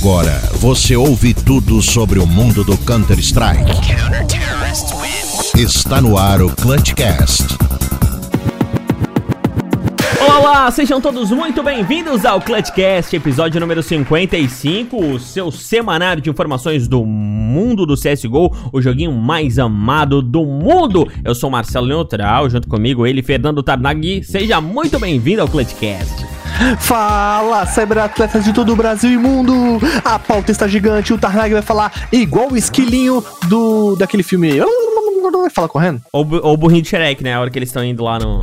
Agora você ouve tudo sobre o mundo do Counter-Strike. Está no ar o Clutchcast. Olá, sejam todos muito bem-vindos ao Clutchcast, episódio número 55, o seu semanário de informações do mundo do CSGO, o joguinho mais amado do mundo. Eu sou Marcelo Neutral, junto comigo ele, Fernando Tarnagui. Seja muito bem-vindo ao Clutchcast. Fala, cyberatletas de todo o Brasil e mundo! A pauta está gigante, o Tarnag vai falar igual o esquilinho do daquele filme. Vai falar correndo? Ou, ou o burrinho de Shrek, né? A hora que eles estão indo lá no...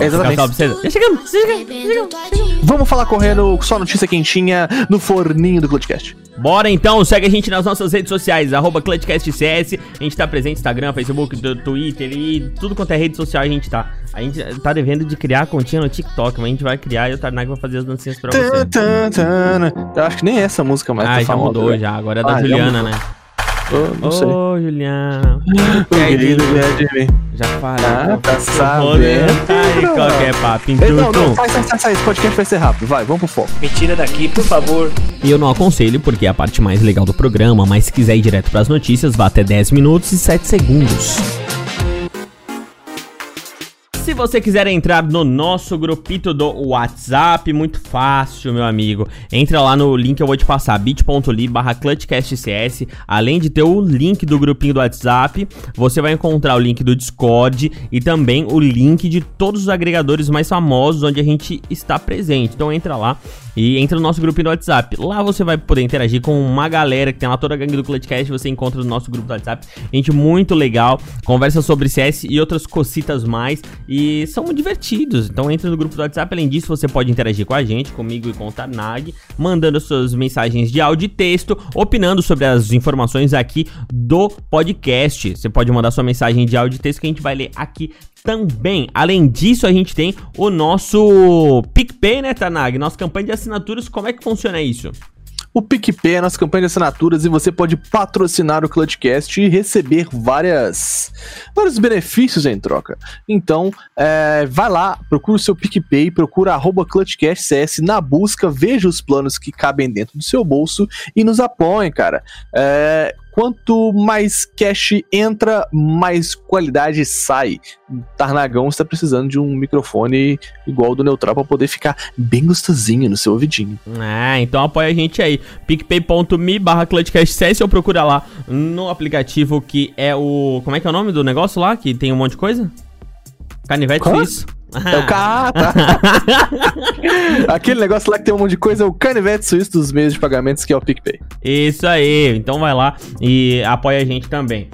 Exatamente. chegamos, chegamos, chegamos. Vamos falar correndo, só notícia quentinha no forninho do Clutchcast. Bora então, segue a gente nas nossas redes sociais, arroba ClutchCastCS. A gente tá presente no Instagram, Facebook, Twitter e tudo quanto é rede social a gente tá. A gente tá devendo de criar a continha no TikTok, mas a gente vai criar e o Tarnag vai fazer as dancinhas pra você. Eu acho que nem é essa música mais Ah, tá já famosa, mudou né? já, agora é da Ah, Juliana, né? Eu não sei. Ô, Juliana. O querido é de. Já falei. Ah, tá Aí, sabendo. qualquer papinho. Ei, Não, tum, não, sai, sai, sai, sai, esse podcast vai ser rápido, vai, vamos pro foco. Me tira daqui, por favor. E eu não aconselho porque é a parte mais legal do programa, mas se quiser ir direto pras notícias, vá até 10 minutos e 7 segundos. Se você quiser entrar no nosso grupito do WhatsApp, muito fácil, meu amigo. Entra lá no link que eu vou te passar, bit.ly barra clutchcastcs. Além de ter o link do grupinho do WhatsApp, você vai encontrar o link do Discord e também o link de todos os agregadores mais famosos onde a gente está presente. Então entra lá e entra no nosso grupinho do WhatsApp. Lá você vai poder interagir com uma galera que tem lá toda a gangue do Clutchcast, você encontra no nosso grupo do WhatsApp. Gente muito legal, conversa sobre CS e outras cocitas mais e são divertidos. Então entra no grupo do WhatsApp. Além disso, você pode interagir com a gente, comigo e com o Tarnag, mandando suas mensagens de áudio e texto, opinando sobre as informações aqui do podcast. Você pode mandar sua mensagem de áudio e texto que a gente vai ler aqui também. Além disso, a gente tem o nosso PicPay, né, Tanag? Nossa campanha de assinaturas, como é que funciona isso? O PicPay é a nossa campanha de assinaturas e você pode patrocinar o Clutchcast e receber várias, vários benefícios em troca. Então, é, vai lá, procura o seu PicPay, procura arroba ClutchCastCS na busca, veja os planos que cabem dentro do seu bolso e nos apoiem, cara. É, quanto mais cash entra, mais qualidade sai. Tarnagão está precisando de um microfone igual ao do Neutral para poder ficar bem gostosinho no seu ouvidinho. Ah, então apoia a gente aí. picpay.me barra ClutchCastCS ou procura lá no aplicativo que é o... Como é que é o nome do negócio lá? Que tem um monte de coisa? Canivete Qual? Suíço. É o ca... tá. Aquele negócio lá que tem um monte de coisa é o canivete suíço dos meios de pagamentos, que é o PicPay. Isso aí, então vai lá e apoia a gente também.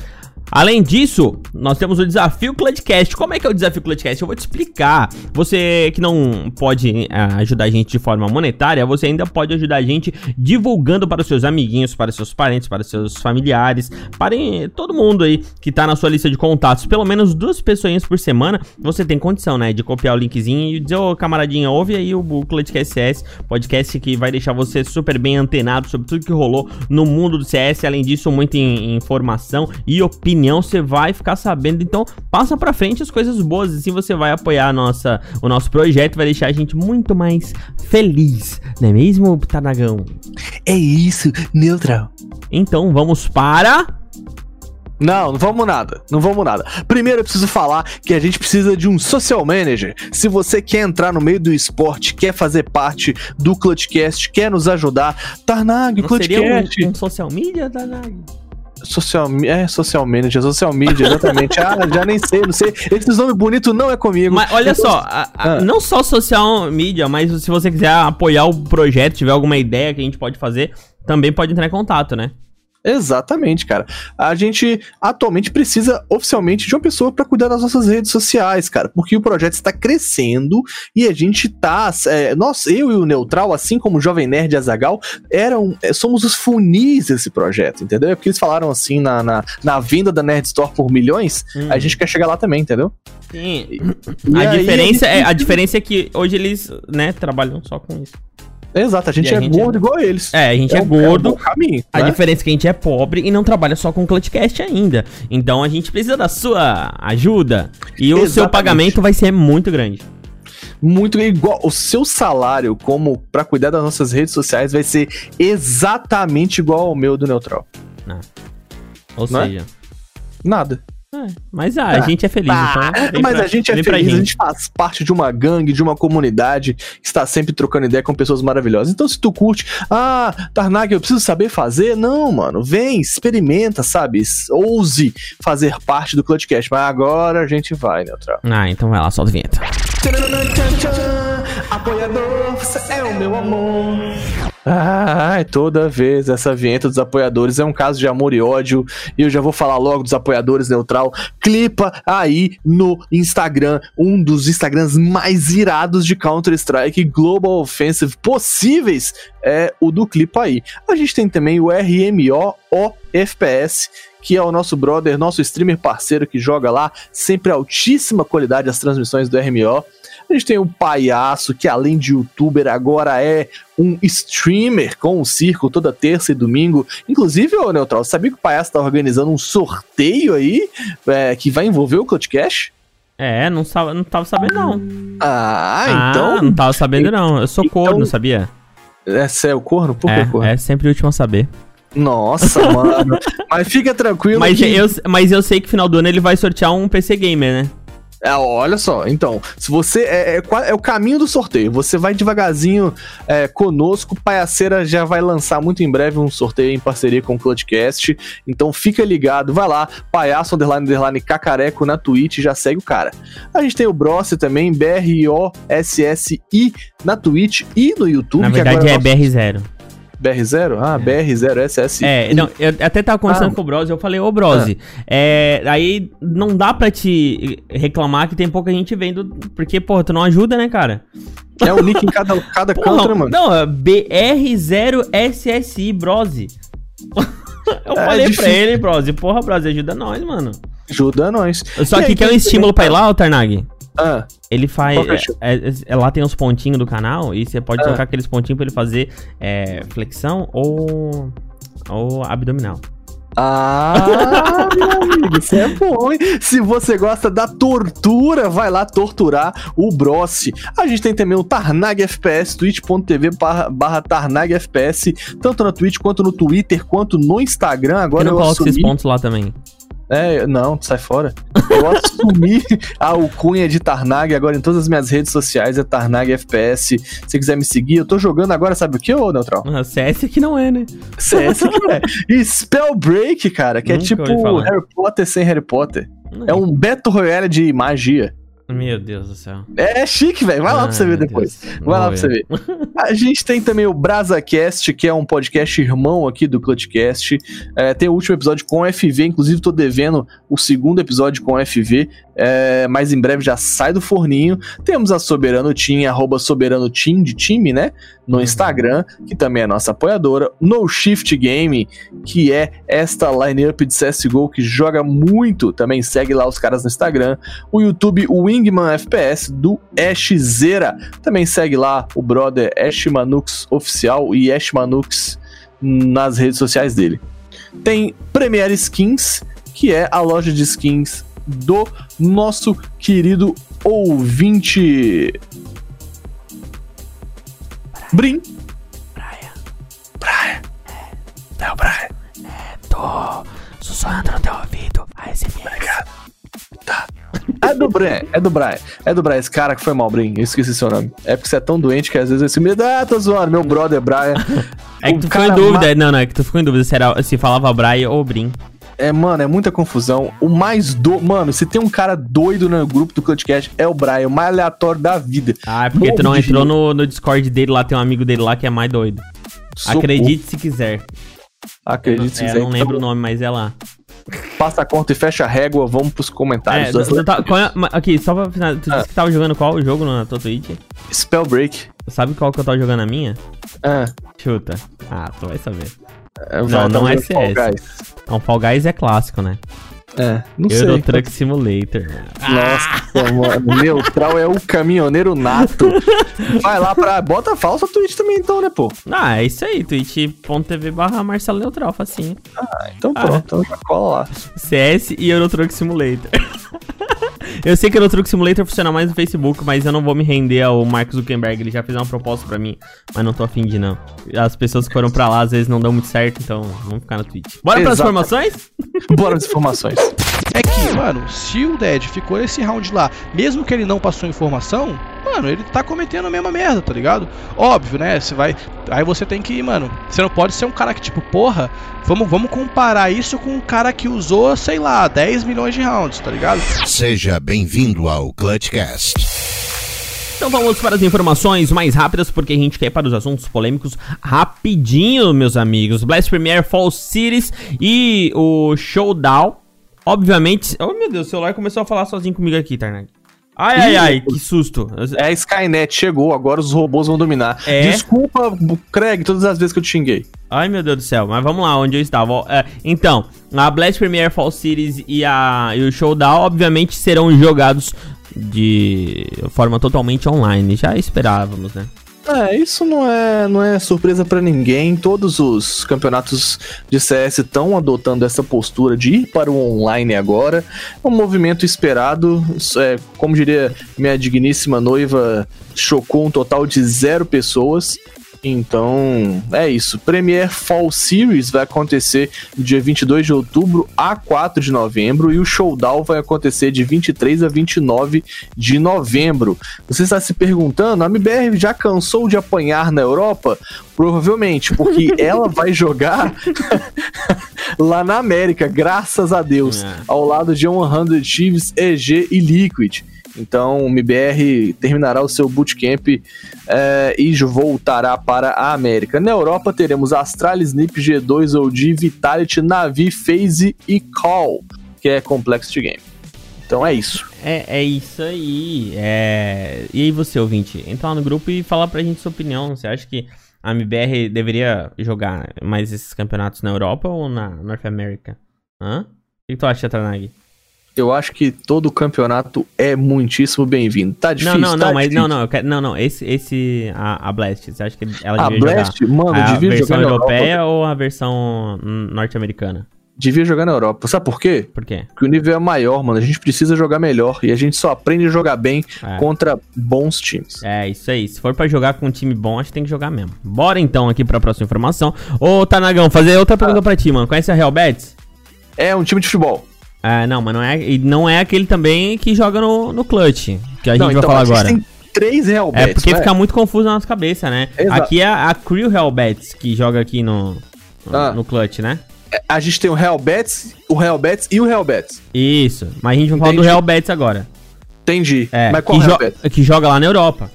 Além disso, nós temos o desafio Clutchcast. Como é que é o desafio Clutchcast? Eu vou te explicar. Você que não pode ah, ajudar a gente de forma monetária, você ainda pode ajudar a gente divulgando para os seus amiguinhos, para os seus parentes, para os seus familiares, para eh, todo mundo aí que tá na sua lista de contatos. Pelo menos duas pessoinhas por semana, você tem condição, né, de copiar o linkzinho e dizer, ô camaradinha, ouve aí o, Clutchcast CS, podcast que vai deixar você super bem antenado sobre tudo que rolou no mundo do CS. Além disso, muita in- informação e opinião você vai ficar sabendo. Então, passa pra frente as coisas boas, assim você vai apoiar nossa, o nosso projeto, vai deixar a gente muito mais feliz, não é mesmo, Tanagão? É isso, neutral. Então, vamos para... Não, não vamos nada. Não vamos nada. Primeiro eu preciso falar que a gente precisa de um social manager. Se você quer entrar no meio do esporte, quer fazer parte do Clutchcast, quer nos ajudar, Tarnag, Não seria Clutchcast. um, um social media, Tanag? Social, é, social manager, social media, exatamente. ah, já nem sei, não sei. Esses nomes bonitos não é comigo. Mas olha Então, só, a- a- Ah. não só social media, mas se você quiser apoiar o projeto, tiver alguma ideia que a gente pode fazer, também pode entrar em contato, né? Exatamente, cara. A gente atualmente precisa oficialmente de uma pessoa para cuidar das nossas redes sociais, cara, porque o projeto está crescendo e a gente tá, é, nós, eu e o Neutral, assim como o Jovem Nerd e Azagal, eram, é, somos os funis desse projeto, entendeu? É porque eles falaram assim na, na, na venda da Nerd Store por milhões, Hum. a gente quer chegar lá também, entendeu? Sim. E A aí, diferença, é, a diferença é que hoje eles, né, trabalham só com isso. Exato, a gente E a é gente é- gordo igual eles. É, a gente é, o gordo. bom caminho, A né? diferença é que a gente é pobre e não trabalha só com o Clutchcast ainda. Então a gente precisa da sua ajuda. E o seu Exatamente. pagamento vai ser muito grande. muito igual. O seu salário, como pra cuidar das nossas redes sociais, vai ser exatamente igual ao meu do Neutral. Ou Não é? seja. Nada. É, mas ah, a Tá. gente é feliz, Ah, então. vem mas pra- a gente é feliz, a gente. gente faz parte de uma gangue, de uma comunidade que está sempre trocando ideia com pessoas maravilhosas. Então, se tu curte, ah, Tarnag, eu preciso saber fazer. Não, mano, vem, experimenta, sabe? Ouse fazer parte do Clutchcast. Mas agora a gente vai, Neutral. Ah, então vai lá, solta a vinheta. Apoiador, você é o meu amor. Ai, toda vez essa vinheta dos apoiadores é um caso de amor e ódio. E eu já vou falar logo dos apoiadores neutral. Clipa aí no Instagram, um dos Instagrams mais irados de Counter-Strike Global Offensive possíveis é o do Clipa aí. A gente tem também o RMO FPS, que é o nosso brother, nosso streamer parceiro que joga lá, sempre altíssima qualidade as transmissões do RMO. A gente tem o Palhaço, que além de youtuber, agora é um streamer com o circo toda terça e domingo. Inclusive, ô Neutral, sabia que o Palhaço tá organizando um sorteio aí é, que vai envolver o Clutchcash? É, não, não tava sabendo, não. Ah, então. não tava sabendo, não. Eu sou então- corno, sabia? Essa é o corno? Por que corno? É, é sempre o último a saber. Nossa, mano. Mas fica tranquilo. Mas que- eu, mas eu sei que final do ano ele vai sortear um PC Gamer, né? É, olha só, então, se você. É, é é o caminho do sorteio. Você vai devagarzinho é, conosco. Paiaceira já vai lançar muito em breve um sorteio em parceria com o Clutchcast. Então fica ligado, vai lá, palhaço underline underline cacareco na Twitch, já segue o cara. A gente tem o Brossi também, B-R-O-S-S-I na Twitch e no YouTube. Na verdade agora é nosso- BR0. BR0? Ah, BR0SSI. É, não, eu até tava conversando Ah. com o Brose, eu falei, ô Brose, é, aí não dá pra te reclamar que tem pouca gente vendo, porque, porra, tu não ajuda, né, cara? É o nick em cada, cada Porra, mano? não, é BR0SSI, Brose. eu É falei pra difícil. ele, Brose, porra, Brose, ajuda nós, mano. Ajuda nós. Só E que quer um estímulo pra ir lá, Tarnag? Ah, Ele faz. É estilo? é- é- é- lá tem os pontinhos do canal e você pode Ah. colocar aqueles pontinhos pra ele fazer é, flexão ou, ou abdominal. Ah, meu amigo, isso é bom, hein? Se você gosta da tortura, vai lá torturar o Brossi. A gente tem também o Tarnag FPS, twitch.tv barra, barra Tarnag FPS, tanto na Twitch quanto no Twitter, quanto no Instagram. Agora não eu esses assumi... pontos lá também? É, não, sai fora. Eu assumi a alcunha de Tarnag agora em todas as minhas redes sociais, é Tarnag FPS. Se quiser me seguir, eu tô jogando agora, sabe o que, ô Neutral? Ah, CS que não é, né? CS que é. E Spellbreak, cara, que é Nunca tipo ouvi falar. Harry Potter sem Harry Potter. É um Battle Royale de magia. Meu Deus do céu. É chique, velho. Vai lá pra você ver depois. Vai lá pra você ver. A gente tem também o BrazaCast, que é um podcast irmão aqui do Clutchcast. É, tem o último episódio com FV, inclusive tô devendo o segundo episódio com FV, é, mas em breve já sai do forninho. Temos a Soberano Team, arroba Soberano Team, de time, né? No. Instagram, que também é nossa apoiadora. No Shift Game, que é esta line-up de CSGO que joga muito. Também segue lá os caras no Instagram. O YouTube Wingman FPS do Ash Zera. Também segue lá o brother Ash Manux Oficial e Ash Manux nas redes sociais dele. Tem Premiere Skins, que é a loja de skins do nosso querido ouvinte. Brim. Praia. Praia. É o Praia. Tô sussurrando no teu ouvido. ASMR. Tá. É do Brian, é do Brian. É do Brian, esse cara que foi mal, Brim. Eu esqueci seu nome. É porque você é tão doente que às vezes esse me Ah, tô zoando. Meu brother Brian. É que tu ficou em dúvida. Não, não, é que tu ficou em dúvida se, era, se falava Braia ou Brim. É, mano, é muita confusão. O mais do. Mano, se tem um cara doido no grupo do Clutchcast, é o Brian, o mais aleatório da vida. Ah, é porque tu Morro não entrou no, no Discord dele lá, tem um amigo dele lá que é mais doido. Socorro. Acredite se quiser. Acredite se É, quiser. eu não lembro o Então, nome, mas é lá. Passa a conta e fecha a régua, vamos pros comentários. É, tu tá- é- aqui, só pra finalizar, tu Ah. disse que tava jogando qual jogo na tua Twitch? Spellbreak. Sabe qual que eu tava jogando na minha? Ah, Chuta. Ah, tu vai saber. É, Não, vai, não tá é jogando Fall CS. Guys. Não, Fall Guys é clássico, né? É, não Euro sei. Truck Simulator. Nossa, mano. Neutral é o caminhoneiro nato. Vai lá pra. Bota a falsa Twitch também, então, né, pô? Ah, é isso aí, twitch.tv barra Marcelo Neutral, facinho. Então Ah, pronto, então já cola lá. CS e Euro Truck Simulator. Eu sei que no Truck Simulator funciona mais no Facebook, mas eu não vou me render ao Mark Zuckerberg. Ele já fez uma proposta pra mim, mas não tô afim de não. As pessoas que foram pra lá às vezes não dão muito certo, então vamos ficar na Twitch. Bora pras Exato. informações? Bora as informações. É que, mano, se o Dead ficou nesse round lá, mesmo que ele não passou informação, mano, ele tá cometendo a mesma merda, tá ligado? Óbvio, né? Você vai. Aí você tem que, mano, você não pode ser um cara que, tipo, porra, vamos, vamos comparar isso com um cara que usou, sei lá, 10 milhões de rounds, tá ligado? Seja bem-vindo ao Clutchcast. Então vamos para as informações mais rápidas, porque a gente quer ir para os assuntos polêmicos rapidinho, meus amigos. Blast Premiere Fall Cities e o Showdown. Obviamente. Oh meu Deus, o celular começou a falar sozinho comigo aqui, Tarnag. Ai, ai, ai, que susto. É a Skynet, chegou, agora os robôs vão dominar. É? Desculpa, Craig, todas as vezes que eu te xinguei. Ai, meu Deus do céu, mas vamos lá, onde eu estava. É, então, a Blast Premiere Fall Series e, a, e o Showdown, obviamente, serão jogados de forma totalmente online. Já esperávamos, né? É, isso não é, não é surpresa pra ninguém. Todos os campeonatos de CS estão adotando essa postura de ir para o online agora. É um movimento esperado. É, como diria minha digníssima noiva, chocou um total de zero pessoas. Então, é isso. Premier Fall Series vai acontecer do dia 22 de outubro a 4 de novembro e o Showdown vai acontecer de 23 a 29 de novembro. Você está se perguntando, a MBR já cansou de apanhar na Europa? Provavelmente, porque ela vai jogar lá na América, graças a Deus, É. ao lado de 100 Thieves, EG e Liquid. Então, o MBR terminará o seu bootcamp é, e voltará para a América. Na Europa, teremos Astralis, NiP, G2, OG, Vitality, Navi, FaZe e Call, que é Complexity Game. Então é isso. É, é isso aí. É... E aí, você, ouvinte, entra lá no grupo e fala pra gente sua opinião. Você acha que a MBR deveria jogar mais esses campeonatos na Europa ou na North America? Hã? O que tu acha, Tranag? Eu acho que todo campeonato é muitíssimo bem-vindo. Tá difícil, Não, não, tá não, mas não, não, eu quero, não, não, esse, esse a, a Blast, você acha que ela A devia Blast, jogar mano, a devia versão jogar na europeia Europa. ou a versão norte-americana? Devia jogar na Europa. Sabe por quê? Por quê? Porque o nível é maior, mano. A gente precisa jogar melhor. E a gente só aprende a jogar bem É. contra bons times. É, isso aí. Se for pra jogar com um time bom, acho que tem que jogar mesmo. Bora então aqui pra próxima informação. Ô, Tanagão, fazer outra pergunta pra ti, mano. Conhece a Real Betis? É um time de futebol. É, não, mas não é, não é aquele também que joga no, no Clutch, que a Não, gente vai então, falar a gente agora. tem três Real É, porque não fica muito confuso na nossa cabeça, né? Exato. Aqui é a Crew Real Betis que joga aqui no, no, Ah. no Clutch, né? A gente tem o Real Bets, o Real Bets e o Real Bets. Isso. Mas a gente vai falar do Entendi. Betis agora. Entendi. É, Mas qual que, jo- que joga lá na Europa.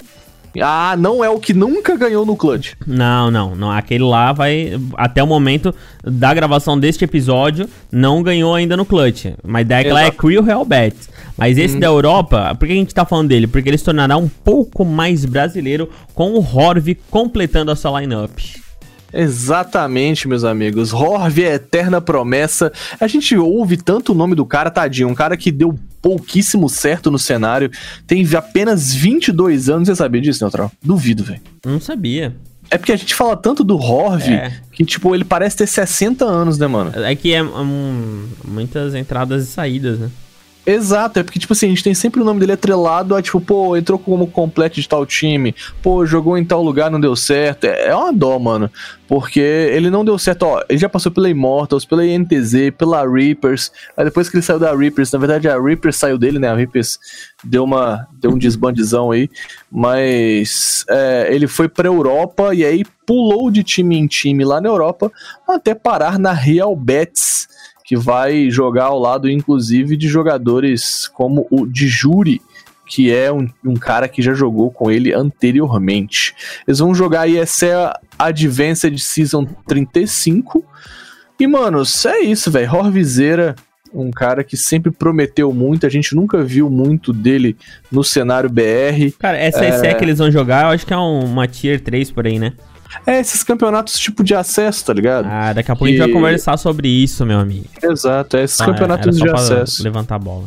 Ah, não é o que nunca ganhou no Clutch. Não, não, não. Aquele lá vai. Até o momento da gravação deste episódio, não ganhou ainda no Clutch. Mas daquela é Exato. Crew Real Betis. Mas esse da Europa, por que a gente tá falando dele? Porque ele se tornará um pouco mais brasileiro com o Horv completando a sua lineup. Exatamente, meus amigos. Horv é eterna promessa. A gente ouve tanto o nome do cara, tadinho. Um cara que deu pouquíssimo certo no cenário. Tem apenas 22 anos. Você sabia disso, Neutral? Duvido, velho. Não sabia. É porque a gente fala tanto do Horv É. que, tipo, ele parece ter 60 anos, né, mano? É que é hum, muitas entradas e saídas, né? Exato, é porque, tipo assim, a gente tem sempre o nome dele atrelado a, tipo, pô, entrou como completo de tal time, pô, jogou em tal lugar, não deu certo. É, é uma dó, mano. Porque ele não deu certo, ó. Ele já passou pela Immortals, pela INTZ, pela Reapers. Aí depois que ele saiu da Reapers, na verdade a Reapers saiu dele, né? A Reapers deu, uma, deu um desbandizão aí. Mas é, ele foi pra Europa e aí pulou de time em time lá na Europa até parar na Real Betis que vai jogar ao lado, inclusive, de jogadores como o Dijuri, que é um, um cara que já jogou com ele anteriormente. Eles vão jogar aí essa Advanced Season 35. E, mano, é isso, velho. Horvizeira, um cara que sempre prometeu muito, a gente nunca viu muito dele no cenário BR. Cara, essa é... que eles vão jogar, eu acho que é um- uma Tier 3 por aí, né? É esses campeonatos tipo de acesso, tá ligado? Ah, daqui a pouco a gente vai E- conversar sobre isso, meu amigo. Exato, é esses Ah, campeonatos só de pra acesso. levantar a bola.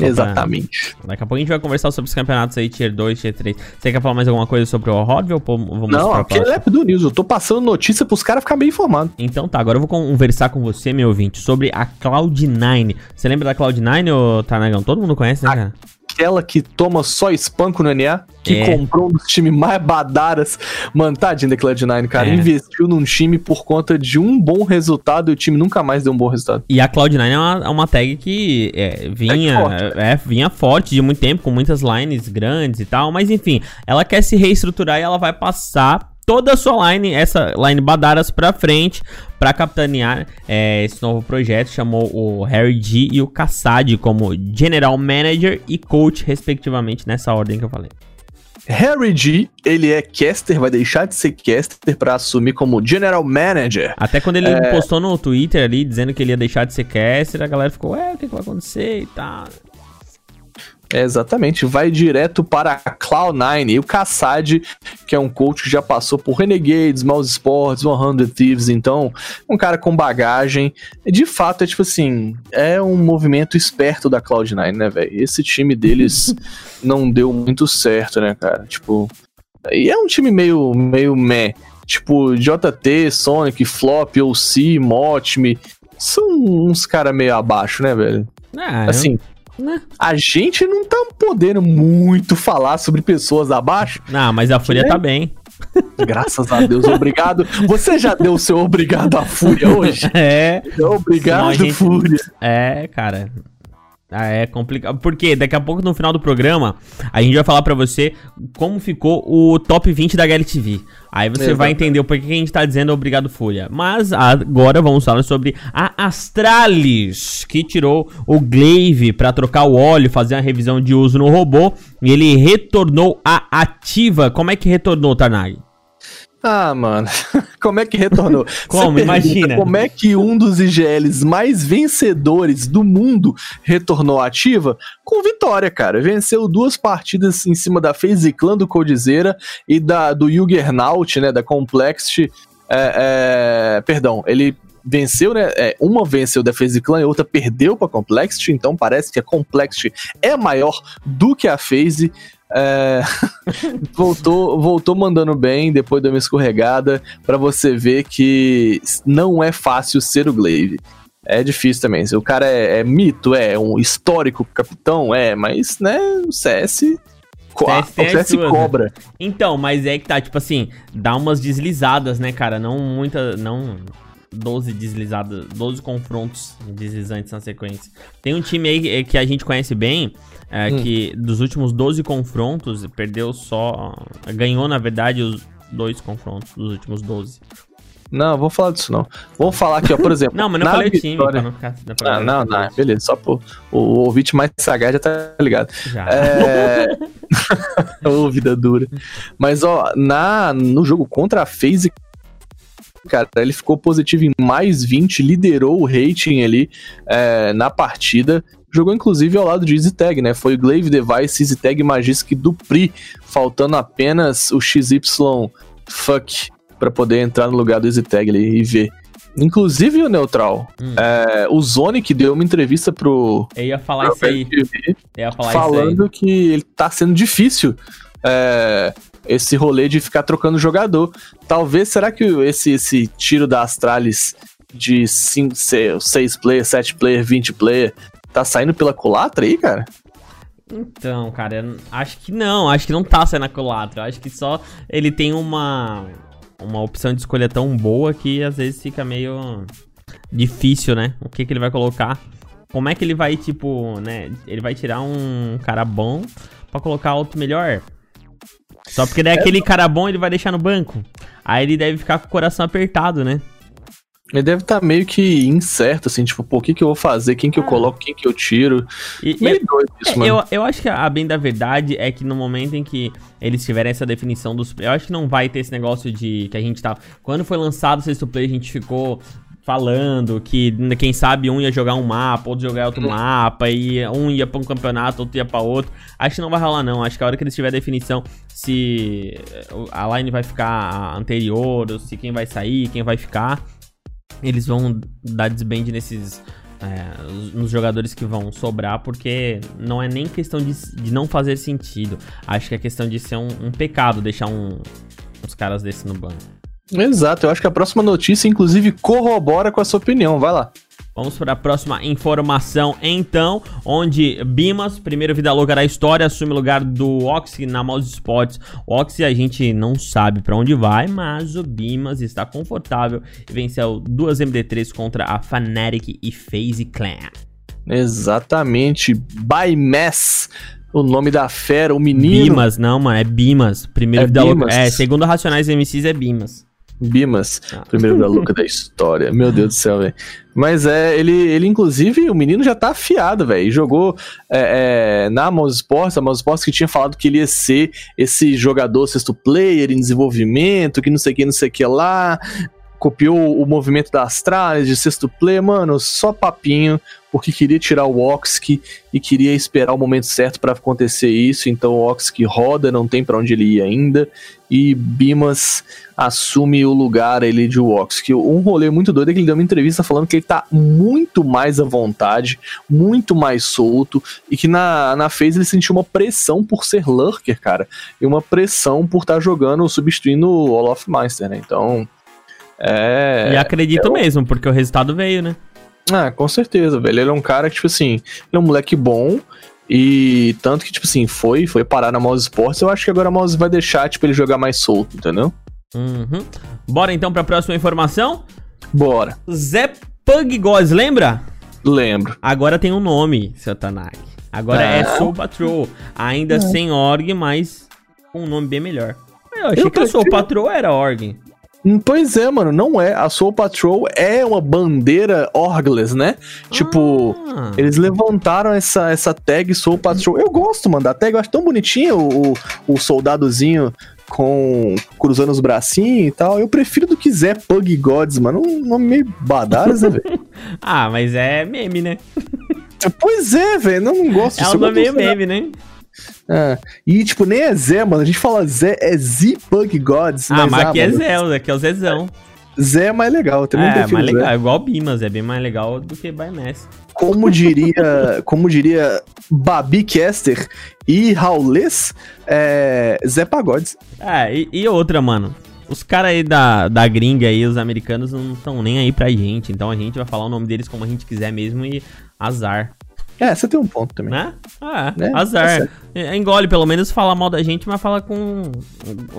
Exatamente. Daqui a pouco a gente vai conversar sobre os campeonatos aí, Tier 2, Tier 3. Você quer falar mais alguma coisa sobre o vamos Não, pra aquele é do News. Eu tô passando notícia pros caras ficarem bem informados. Então tá, agora eu vou conversar com você, meu ouvinte, sobre a Cloud9. Você lembra da Cloud9, ô Tarnagão? Todo mundo conhece, né, Ah, cara? Aquela que toma só espanco no NA, que É. comprou um dos times mais badaras. Mano, tadinho da Cloud9, cara. É. Investiu num time por conta de um bom resultado e o time nunca mais deu um bom resultado. E a Cloud9 é uma, é uma tag que é, vinha, Tag forte. é, vinha forte de muito tempo, com muitas lines grandes e tal, mas enfim, ela quer se reestruturar e ela vai passar toda a sua line, essa line Badaras pra frente, pra capitanear é, esse novo projeto, chamou o Harry G e o Kassad como General Manager e Coach, respectivamente, nessa ordem que eu falei. Harry G, ele é caster, vai deixar de ser caster pra assumir como General Manager. Até quando ele É. postou no Twitter ali, dizendo que ele ia deixar de ser caster, a galera ficou, ué, o que, que vai acontecer e tal. É, exatamente, vai direto para a Cloud9. E o Kassad, que é um coach que já passou por Renegades, Mouse Sports, 100 Thieves, então, um cara com bagagem. De fato, é tipo assim, é um movimento esperto da Cloud9, né, velho? Esse time deles não deu muito certo, né, cara? Tipo, e é um time meio, meio meh. Tipo, JT, Sonic, Flop, OC, Motme, são uns caras meio abaixo, né, velho? Ah, Assim, né? a gente não tá podendo muito falar sobre pessoas abaixo. Não, mas a Fúria tá bem. Graças a Deus, obrigado. Você já deu o seu obrigado à Fúria hoje? É, Obrigado, gente- Fúria. é, cara. Ah, é complicado. Porque daqui a pouco no final do programa a gente vai falar pra você como ficou o top 20 da HLTV. Aí você vai entender o porquê que a gente tá dizendo obrigado, Fúria. Mas agora vamos falar sobre a Astralis, que tirou o Glaive pra trocar o óleo, fazer uma revisão de uso no robô. E ele retornou à ativa. Como é que retornou, Tarnag? Ah, mano, como é que retornou? Como? Imagina. Como é que um dos IGLs mais vencedores do mundo retornou ativa? Com vitória, cara. Venceu duas partidas em cima da FaZe Clan do Codizeira e da, do Juggernaut, né, da Complexity. É, é, perdão, ele venceu, né? é, uma venceu da FaZe Clan e outra perdeu pra Complexity, então parece que a Complexity é maior do que a FaZe. É, voltou, voltou mandando bem depois de uma escorregada pra você ver que não é fácil ser o Glaive. É difícil também. Se o cara é, é mito, é um histórico capitão, é, mas né, o CS. co- CS tem o CS né? cobra. Então, mas é que tá, tipo assim, dá umas deslizadas, né, cara? Não muita. Não 12 deslizadas, 12 confrontos deslizantes na sequência. Tem um time aí eh, que a gente conhece bem, é, Hum. que dos últimos 12 confrontos, perdeu só. Ganhou, na verdade, os dois confrontos dos últimos 12. Não, vamos falar disso não. Vamos falar aqui, ó, por exemplo. Não, mas não falei o time, vitória- pra não ficar. pra Ah, galera não, não, beleza, só pô. O, o ouvinte mais sagaz já tá ligado. Já. É. Ô, vida dura. Mas, ó, na, no jogo contra a FaZe, cara, ele ficou positivo em mais 20, liderou o rating ali é, na partida. Jogou inclusive ao lado de Easy Tag, né? Foi o Glaive Device, Easy Tag Magisk Dupri, faltando apenas o XY Fuck pra poder entrar no lugar do Easy Tag ali e ver. Inclusive o Neutral, Hum. é, o que deu uma entrevista pro, Eu ia falar isso aí. TV, ia falar isso aí. falando que ele tá sendo difícil é, esse rolê de ficar trocando jogador. Talvez, será que esse, esse tiro da Astralis de 6 player, 7 player, 20 player, tá saindo pela culatra aí, cara? Então, cara, acho que não, acho que não tá saindo a culatra. Acho que só ele tem uma uma opção de escolha tão boa que às vezes fica meio difícil, né? O que que ele vai colocar? Como é que ele vai, tipo, né? Ele vai tirar um cara bom pra colocar outro melhor? Só porque daí aquele cara bom ele vai deixar no banco. Aí ele deve ficar com o coração apertado, né? Ele deve estar meio que incerto, assim, tipo, pô, o que, que eu vou fazer? Quem que eu Ah. coloco? Quem que eu tiro? E, Meio doido isso, É, mano. eu, eu acho que a bem da verdade é que no momento em que eles tiverem essa definição dos. Eu acho que não vai ter esse negócio de que a gente tá. Quando foi lançado o sexto play, a gente ficou falando que quem sabe um ia jogar um mapa, outro jogar outro mapa, e um ia pra um campeonato, outro ia pra outro. Acho que não vai rolar, não. Acho que a hora que eles tiverem definição se a line vai ficar anterior, ou se quem vai sair, quem vai ficar, eles vão dar desband nesses é, nos jogadores que vão sobrar, porque não é nem questão de, de não fazer sentido. Acho que é questão de ser um, um pecado deixar um, uns caras desses no banco. Exato, eu acho que a próxima notícia, inclusive, corrobora com a sua opinião. Vai lá. Vamos para a próxima informação, então, onde Bimas, primeiro vida louca da história, assume o lugar do Oxy na Mouse Sports. O Oxy a gente não sabe para onde vai, mas o Bimas está confortável e venceu duas MD3 contra a Fnatic e FaZe Clan. Exatamente, by Mass o nome da fera, o menino. Bimas, não, mano, é Bimas. Primeiro é vida Bimas. louca. É, segundo Racionais MCs é Bimas. Bimas, ah. primeiro da louca da história. Meu Deus do céu, velho. Mas é, ele, ele inclusive, o menino já tá afiado, velho. Jogou é, é, na Mouse Sports, a Mouse Sports que tinha falado que ele ia ser esse jogador sexto player em desenvolvimento, que não sei o que, não sei o que lá copiou o movimento da Astralis de sexto play, mano, só papinho, porque queria tirar o Oxki e queria esperar o momento certo para acontecer isso, então o Oxki roda, não tem para onde ele ir ainda, e Bimas assume o lugar ali de Oxki. Um rolê muito doido é que ele deu uma entrevista falando que ele tá muito mais à vontade, muito mais solto, e que na, na phase ele sentiu uma pressão por ser lurker, cara, e uma pressão por estar tá jogando, substituindo o Olaf Meister, né, então... É. E acredito é mesmo, porque o resultado veio, né? Ah, com certeza, velho. Ele é um cara que, tipo assim, ele é um moleque bom. E tanto que, tipo assim, foi, foi parar na Mouse Sports. Eu acho que agora a Mouse vai deixar, tipo, ele jogar mais solto, entendeu? Uhum. Bora então pra próxima informação? Bora. Zé Pug lembra? Lembro. Agora tem um nome, seu Tanak. Agora é, é Soul Patrol. Ainda é. sem org, mas com um nome bem melhor. Eu achei eu que a Soul Patrol era org. Pois é, mano, não é. A Soul Patrol é uma bandeira Orgless, né? Tipo, ah. eles levantaram essa, essa tag Soul Patrol. Eu gosto, mano, da tag. Eu acho tão bonitinho o, o soldadozinho com cruzando os bracinhos e tal. Eu prefiro do que Zé Pug Gods, mano. Um nome meio badaras, né, velho? ah, mas é meme, né? pois é, velho. Não, não gosto é disso. É um nome meio meme, né? É. E, tipo, nem é Zé, mano. A gente fala Zé, é Z-Punk Gods. Ah, mas, aqui ah, é Zé, aqui é o Zezão. Zé é mais legal, também É, mais legal, é igual Bimas, é bem mais legal do que Bymass. Como diria, como diria Babi Caster e Raulês, é Zé Pagodes. É, e, e outra, mano. Os caras aí da, da gringa aí, os americanos, não estão nem aí pra gente. Então a gente vai falar o nome deles como a gente quiser mesmo e azar. É, você tem um ponto também. Né? Ah, né? azar. É, engole, pelo menos fala mal da gente, mas fala com,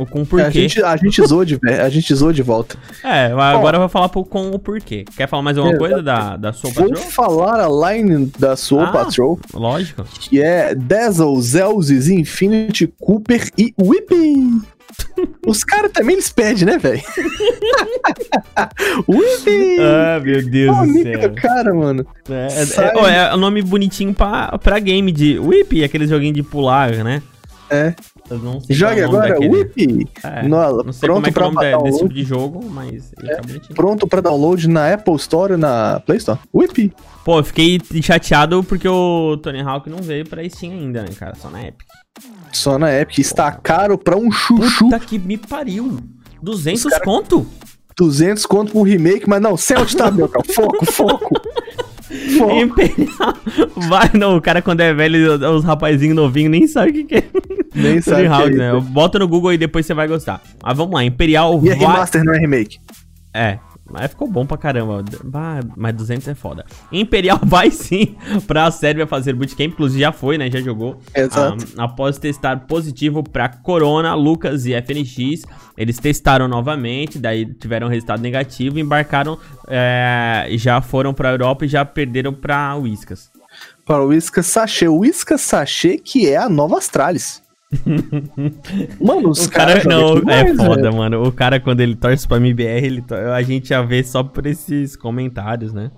com porquê. É, a, gente, a, gente zoou de, a gente zoou de volta. É, agora eu vou falar com o porquê. Quer falar mais alguma é, coisa da, da Soul Patrol? Vou falar a line da Soul ah, Patrol. Lógico. Que é Dazzle, Zelzes, Infinity, Cooper e Whipping. Os caras também eles pedem, né, velho? ah, meu Deus do céu. do cara, mano. É, é, é, é um nome bonitinho pra, pra game de Whip, aquele joguinho de pular, né? É. Jogue agora, Whip! É, no, não sei pronto como é que é o nome desse tipo de jogo, mas é, tá Pronto pra download na Apple Store na Play Store. Whip! Pô, eu fiquei chateado porque o Tony Hawk não veio pra Steam ainda, né, cara? Só na Epic. Só na Epic. Está caro pra um chuchu. Puta que me pariu. 200 cara... conto? 200 conto pro remake, mas não, Celt tá, meu cara. Foco, foco. Imperial. Vai, não, o cara quando é velho, os rapazinhos novinhos nem sabe o que, que é. Nem sabe. House, é né? Bota no Google e depois você vai gostar. Mas vamos lá, Imperial e vai... remaster, não é remake. É, mas ficou bom pra caramba. Mas 200 é foda. Imperial vai sim pra Sérvia fazer bootcamp. Inclusive já foi, né? Já jogou. Exato. Um, após testar positivo pra Corona, Lucas e FNX. Eles testaram novamente, daí tiveram resultado negativo. Embarcaram, é, já foram pra Europa e já perderam pra Whiskas. Para o Whiskas Sachê. O Whiskas Sachê que é a nova Astralis. mano, os caras. Cara, não, é foda, mano. O cara, quando ele torce pra MBR, ele a gente já vê só por esses comentários, né?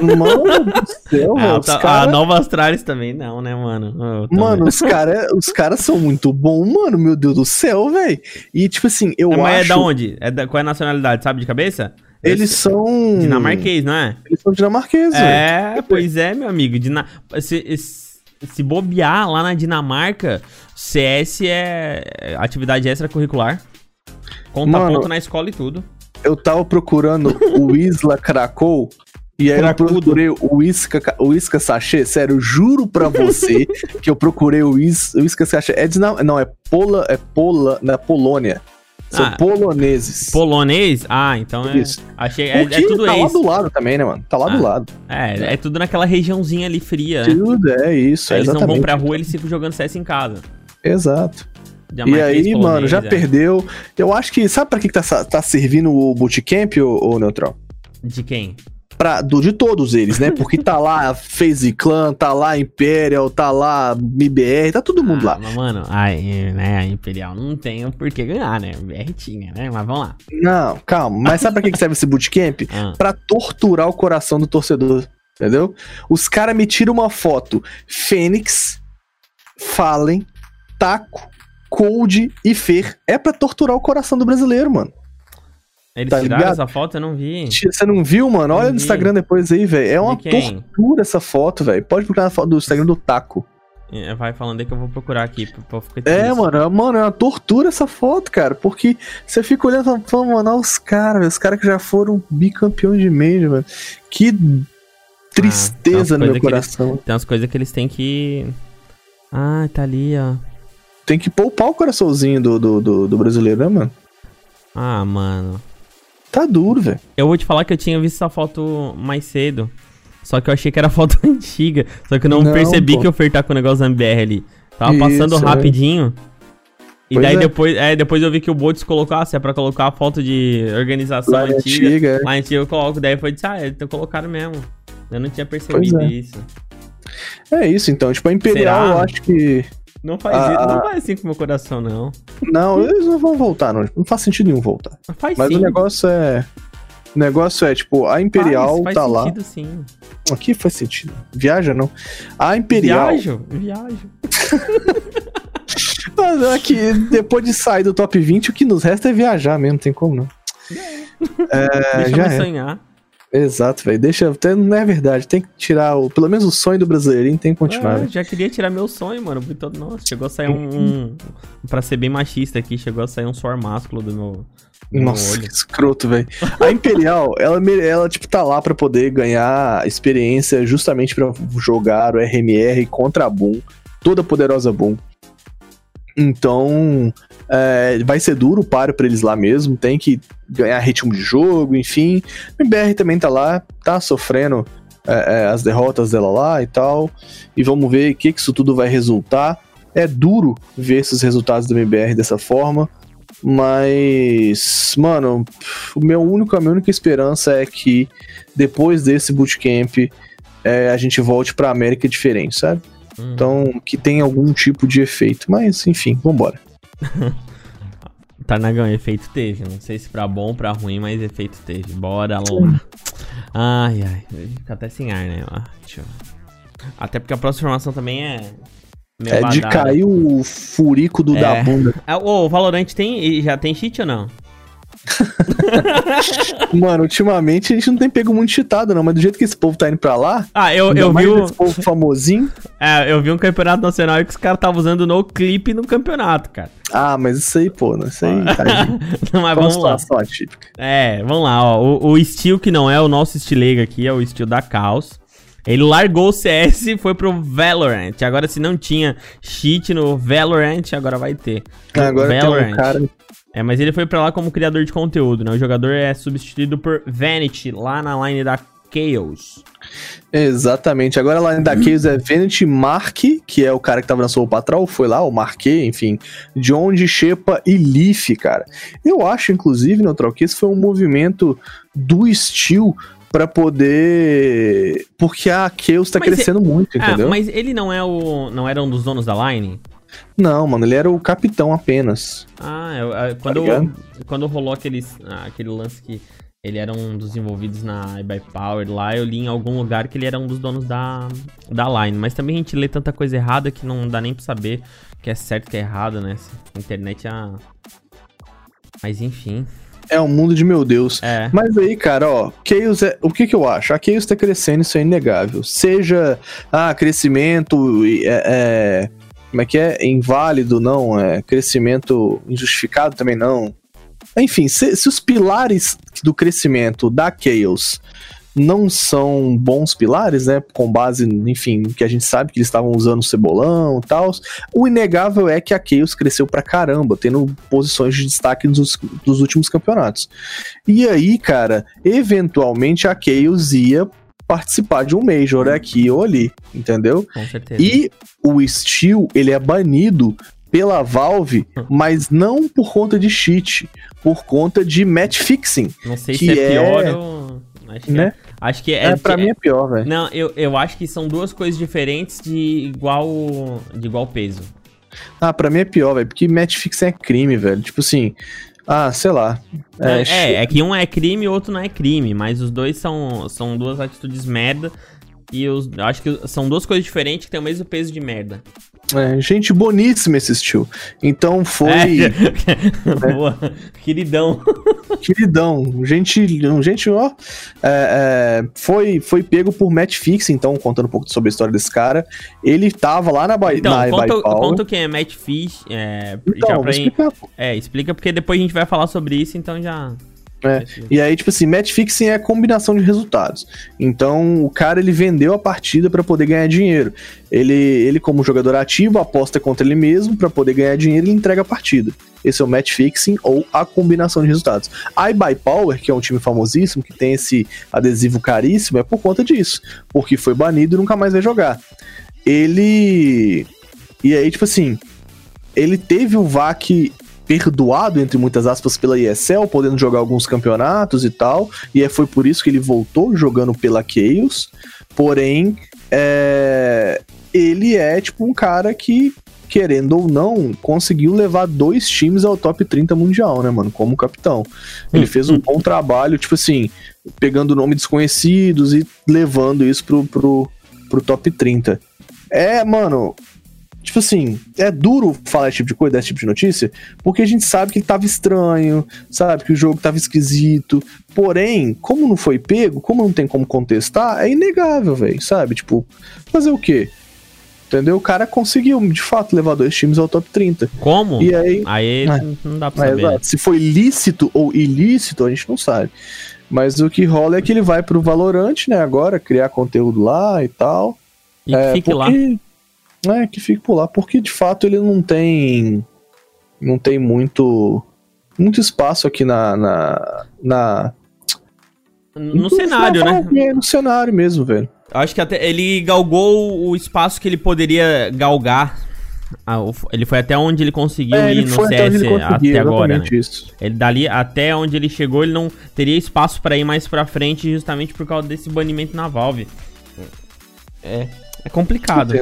Mano do céu, ah, tá, cara... A Nova Astralis também não, né, mano? Mano, os caras os cara são muito bons, mano, meu Deus do céu, velho. E, tipo assim, eu é, mas acho... é da onde? É da... Qual é a nacionalidade, sabe de cabeça? Eles são... Dinamarquês, não é? Eles são dinamarqueses, É, véio. pois é, meu amigo. Dina... Se, se bobear lá na Dinamarca, CS é atividade extracurricular. Conta Mano, ponto na escola e tudo. Eu tava procurando o Isla Krakow E aí eu Cracudo. procurei o Isca, o Isca Sachê, sério, eu juro pra você que eu procurei o, Is, o Isca Sachê. É de, não, é Pola, é Pola, na Polônia. São Ah, poloneses. Polonês? Ah, então é. Isso. Achei. É, é tudo tá lá do lado também, né, mano? Tá lá Ah, do lado. É, é tudo naquela regiãozinha ali fria, né? Tudo, é isso, Aí é eles não exatamente. vão pra rua, eles ficam jogando CS em casa. Exato. E aí, mano, polonês, já é. perdeu. Eu acho que. Sabe pra que, que tá, tá servindo o bootcamp, ô, ô Neutral? De quem? Pra, do, de todos eles, né? Porque tá lá FaZe Clan, tá lá Imperial, tá lá MBR, tá todo mundo Ah, lá. Mas, mano, aí, né, a Imperial não tem por que ganhar, né? BR tinha, né? Mas vamos lá. Não, calma. Mas sabe pra que, que serve esse bootcamp? Ah, Pra torturar o coração do torcedor. Entendeu? Os caras me tiram uma foto. Fênix, Fallen, Taco, Cold e Fer. É pra torturar o coração do brasileiro, mano. Eles tá tiraram ligado? essa foto? Eu não vi. Você não viu, mano? Olha Não no vi. Instagram depois aí, velho. É uma tortura essa foto, velho. Pode procurar na foto do Instagram do Taco. É, Vai falando aí que eu vou procurar aqui pra, ficar É, mano, é, mano, é uma tortura essa foto, cara. Porque você fica olhando e fala, pô, mano, olha os caras, os caras que já foram bicampeões de Major, mano. Que tristeza Ah, no meu que eles- coração. Tem umas coisas que eles têm que. Ah, tá ali, ó. Tem que poupar o coraçãozinho do, do, do, do brasileiro, né, mano? Ah, mano. Tá duro, velho. Eu vou te falar que eu tinha visto essa foto mais cedo. Só que eu achei que era foto antiga. Só que eu não, Não, percebi pô. que eu ofertar com o negócio da MBR ali. Tava Isso, passando é. rapidinho. E Pois daí é. depois, é, depois eu vi que o Boltz colocou, ah, se é pra colocar a foto de organização Lá na antiga. antiga, é. Lá antiga eu coloco, daí foi disse, ah, então colocaram mesmo. Eu não tinha percebido é. isso. É isso, então. Tipo, a Imperial, Será? eu acho que. Não faz Ah, isso, não ah. vai assim com o meu coração, não. Não, eles não vão voltar, não. Não faz sentido nenhum voltar. Faz Mas sim. o negócio é. O negócio é, tipo, a Imperial faz, faz tá lá. sentido, sim. Aqui faz sentido. Viaja, não. A Imperial. Viajo, viajo. Mas é depois de sair do top 20, o que nos resta é viajar mesmo, não tem como não. É, Deixa já eu é. sonhar. Exato, velho. Deixa. Até não é verdade. Tem que tirar o. Pelo menos o sonho do brasileirinho tem que continuar. Ah, velho. já queria tirar meu sonho, mano. Todo... Nossa, chegou a sair um, um. Pra ser bem machista aqui, chegou a sair um suor másculo do meu, do Nossa, que escroto, velho. A Imperial, ela, ela, tipo, tá lá pra poder ganhar experiência justamente pra jogar o RMR contra a Boom, toda poderosa Boom. Então, é, vai ser duro o páreo pra eles lá mesmo, tem que ganhar ritmo de jogo, enfim. O MBR também tá lá, tá sofrendo é, é, as derrotas dela lá e tal. E vamos ver o que, que isso tudo vai resultar. É duro ver esses resultados do MBR dessa forma. Mas, mano, o meu único, a minha única esperança é que depois desse bootcamp é, a gente volte pra América diferente, sabe? Hum. Então, que tenha algum tipo de efeito. Mas, enfim, vambora. Tarnagão, efeito teve. Não sei se pra bom ou pra ruim, mas efeito teve. Bora lá. Ai, ai. Fica até sem ar, né? Até porque a próxima informação também é. É de badada. cair o furico do É. da bunda. Ô, o Valorant tem. Já tem cheat ou não? Mano, ultimamente a gente não tem pego muito cheatado, não, mas do jeito que esse povo tá indo pra lá, Ah, eu, eu vi. o- esse povo famosinho. É, eu vi um campeonato nacional e que os caras estavam usando no clipe no campeonato, cara. Ah, mas isso aí, pô? Isso aí, tadinho. Não, mas vamos lá. atípica. É, vamos lá, ó. O, o estilo que não é o nosso estilega aqui, é o estilo da Caos. Ele largou o CS e foi pro Valorant. Agora, se não tinha cheat no Valorant, agora vai ter. Agora tem um cara. É, mas ele foi pra lá como criador de conteúdo, né? O jogador é substituído por Vanity, lá na line da Chaos. Exatamente. Agora lá em da Case é Vanity Mark, que é o cara que tava na Soul Patrol, foi lá, o Marquê, enfim. John de Shepa e Leaf, cara. Eu acho, inclusive, Neutral, que esse foi um movimento do Steel pra poder. Porque a Chaos tá Mas crescendo muito, Ah, entendeu? mas ele não é o. não era um dos donos da line? Não, mano, ele era o capitão apenas. Ah, eu- eu- quando, ligado? quando rolou aqueles, ah, aquele lance que ele era um dos envolvidos na iBuy Power lá, eu li em algum lugar que ele era um dos donos da, da line. Mas também a gente lê tanta coisa errada que não dá nem pra saber o que é certo e o que é errado, né? A internet é. a- Mas enfim. É um mundo de meu Deus. É. Mas aí, cara, ó, Chaos é. O que que eu acho? A Chaos tá crescendo, isso é inegável. Seja, ah, crescimento, e, é, é, como é que é? Inválido, não, é crescimento injustificado também não. Enfim, se, se os pilares do crescimento da Chaos não são bons pilares, né? Com base, enfim, que a gente sabe que eles estavam usando o cebolão e tal. O inegável é que a Chaos cresceu pra caramba, tendo posições de destaque nos, nos últimos campeonatos. E aí, cara, eventualmente a Chaos ia participar de um Major aqui ou ali, entendeu? Com certeza. E o Steel, ele é banido pela Valve, mas não por conta de cheat, por conta de match fixing. Não sei se é, é- pior ou. Acho que, Né? é, acho que é. É, pra mim é pior, velho. Não, eu, eu acho que são duas coisas diferentes de igual, de igual peso. Ah, pra mim é pior, velho, porque match fixing é crime, velho. Tipo assim, ah, sei lá. É, é, é que um é crime e o outro não é crime, mas os dois são, são duas atitudes merda. E eu acho que são duas coisas diferentes que têm o mesmo peso de merda. é, gente boníssima esse estilo. Então foi. É. Boa. Queridão. Queridão, gente, gente, ó, é, é, foi, foi pego por Matt Fix, então, contando um pouco sobre a história desse cara. Ele tava lá na, Bahia Então, na conta, conta o que é Matt Fish. É, Então, pra explicar, pô. É, explica porque depois a gente vai falar sobre isso, então já. É, E aí, tipo assim, match fixing é combinação de resultados. Então, o cara ele vendeu a partida pra poder ganhar dinheiro. Ele, ele como jogador ativo, aposta contra ele mesmo pra poder ganhar dinheiro e entrega a partida. Esse é o match fixing ou a combinação de resultados. A iBuy Power, que é um time famosíssimo, que tem esse adesivo caríssimo, é por conta disso. Porque foi banido e nunca mais vai jogar. Ele. E aí, tipo assim, ele teve o VAC perdoado, entre muitas aspas, pela ESL, podendo jogar alguns campeonatos e tal, e é, foi por isso que ele voltou jogando pela Chaos, porém, é, ele é tipo um cara que, querendo ou não, conseguiu levar dois times ao top 30 mundial, né, mano, como capitão. Ele fez um bom trabalho, tipo assim, pegando nome desconhecidos e levando isso pro, pro, pro top 30. É, mano, Tipo assim, é duro falar esse tipo de coisa, desse tipo de notícia, porque a gente sabe que ele tava estranho, sabe que o jogo tava esquisito. Porém, como não foi pego, como não tem como contestar, é inegável, velho, sabe? Tipo, fazer o quê? Entendeu? O cara conseguiu, de fato, levar dois times ao top 30. Como? E aí, Aí É. não dá pra é, saber. se foi lícito ou ilícito, a gente não sabe. Mas o que rola é que ele vai pro Valorant, né, agora, criar conteúdo lá e tal. E É, fique lá. É, que fique por lá, porque de fato ele não tem. Não tem muito. Muito espaço aqui na. na, na No cenário, na- né? É, no cenário mesmo, velho. Eu acho que até ele galgou o espaço que ele poderia galgar. Ah, ele foi até onde ele conseguiu É, ir ele no até CS conseguiu, até agora, né? isso. Ele dali até onde ele chegou, ele não teria espaço pra ir mais pra frente justamente por causa desse banimento na Valve. É, é complicado.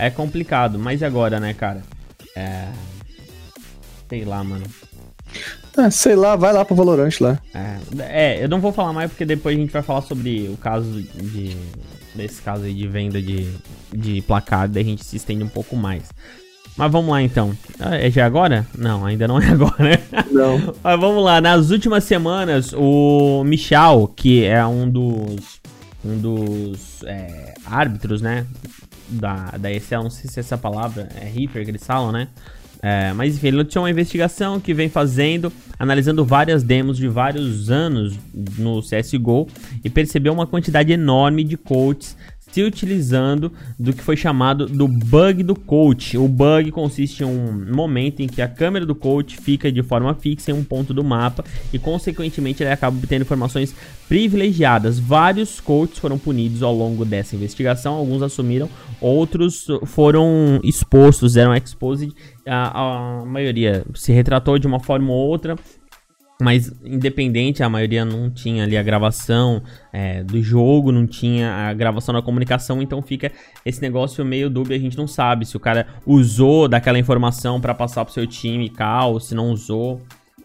É complicado, mas e agora, né, cara? É. Sei lá, mano. É, sei lá, vai lá pro Valorant lá. É, é, eu não vou falar mais porque depois a gente vai falar sobre o caso de. Desse caso aí de venda de, de placar, daí a gente se estende um pouco mais. Mas vamos lá então. Ah, É já agora? Não, ainda não é agora, né? Não. Mas vamos lá, nas últimas semanas, o Michal, que é um dos. Um dos é, árbitros, né? Da, da ESL, não sei se essa palavra é Reaper que eles falam, né? É, mas enfim, ele noticiou uma investigação que vem fazendo, analisando várias demos de vários anos no CSGO e percebeu uma quantidade enorme de coaches se utilizando do que foi chamado do bug do coach. O bug consiste em um momento em que a câmera do coach fica de forma fixa em um ponto do mapa e, consequentemente, ele acaba obtendo informações privilegiadas. Vários coaches foram punidos ao longo dessa investigação, alguns assumiram, outros foram expostos, eram exposed. A, a maioria se retratou de uma forma ou outra. Mas independente, a maioria não tinha ali a gravação é, do jogo, não tinha a gravação da comunicação, então fica esse negócio meio dúbio, a gente não sabe se o cara usou daquela informação pra passar pro seu time cal, se não usou.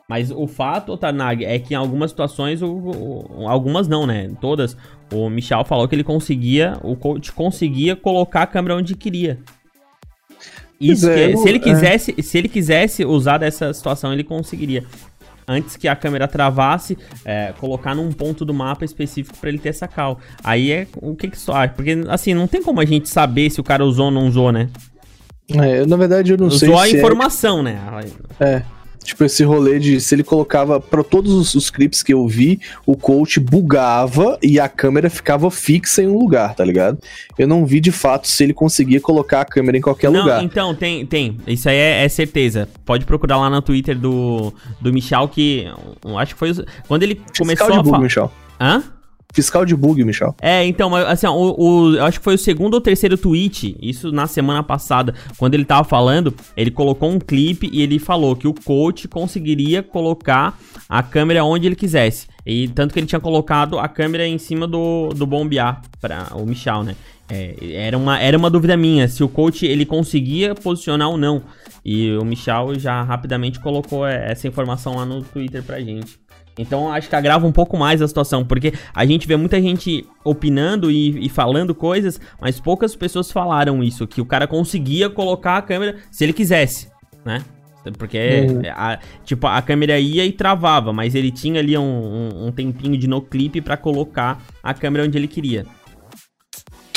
Mas o fato, Tarnag, é que em algumas situações, o, o- algumas não, né? Todas, o Michel falou que ele conseguia, o coach conseguia colocar a câmera onde queria. Isso é, que- eu- se ele é. quisesse, se ele quisesse usar dessa situação, ele conseguiria antes que a câmera travasse, é, colocar num ponto do mapa específico pra ele ter essa cal. Aí é o que que só, porque assim, não tem como a gente saber se o cara usou ou não usou, né? É, na verdade, eu não sei usou a se é- informação, né? É. Tipo, esse rolê de se ele colocava para todos os, os clipes que eu vi, o coach bugava e a câmera ficava fixa em um lugar, tá ligado? Eu não vi de fato se ele conseguia colocar a câmera em qualquer Não, lugar. então, tem, tem. Isso aí é, é certeza. Pode procurar lá no Twitter do, do Michel, que acho que foi. Quando ele começou Fiscal de a bug, falar. Michel. Hã? Fiscal de bug, Michel. É, então, assim, ó, o, o- eu acho que foi o segundo ou terceiro tweet, isso na semana passada, quando ele tava falando, ele colocou um clipe e ele falou que o coach conseguiria colocar a câmera onde ele quisesse. E tanto que ele tinha colocado a câmera em cima do, do bombear para o Michel, né? É, era, uma, era uma dúvida minha, se o coach ele conseguia posicionar ou não. E o Michel já rapidamente colocou é, essa informação lá no Twitter pra gente. Então acho que agrava um pouco mais a situação, porque a gente vê muita gente opinando e, e falando coisas, mas poucas pessoas falaram isso, que o cara conseguia colocar a câmera se ele quisesse, né? Porque, Uhum. a- tipo, a câmera ia e travava, mas ele tinha ali um, um- um tempinho de no-clip pra colocar a câmera onde ele queria.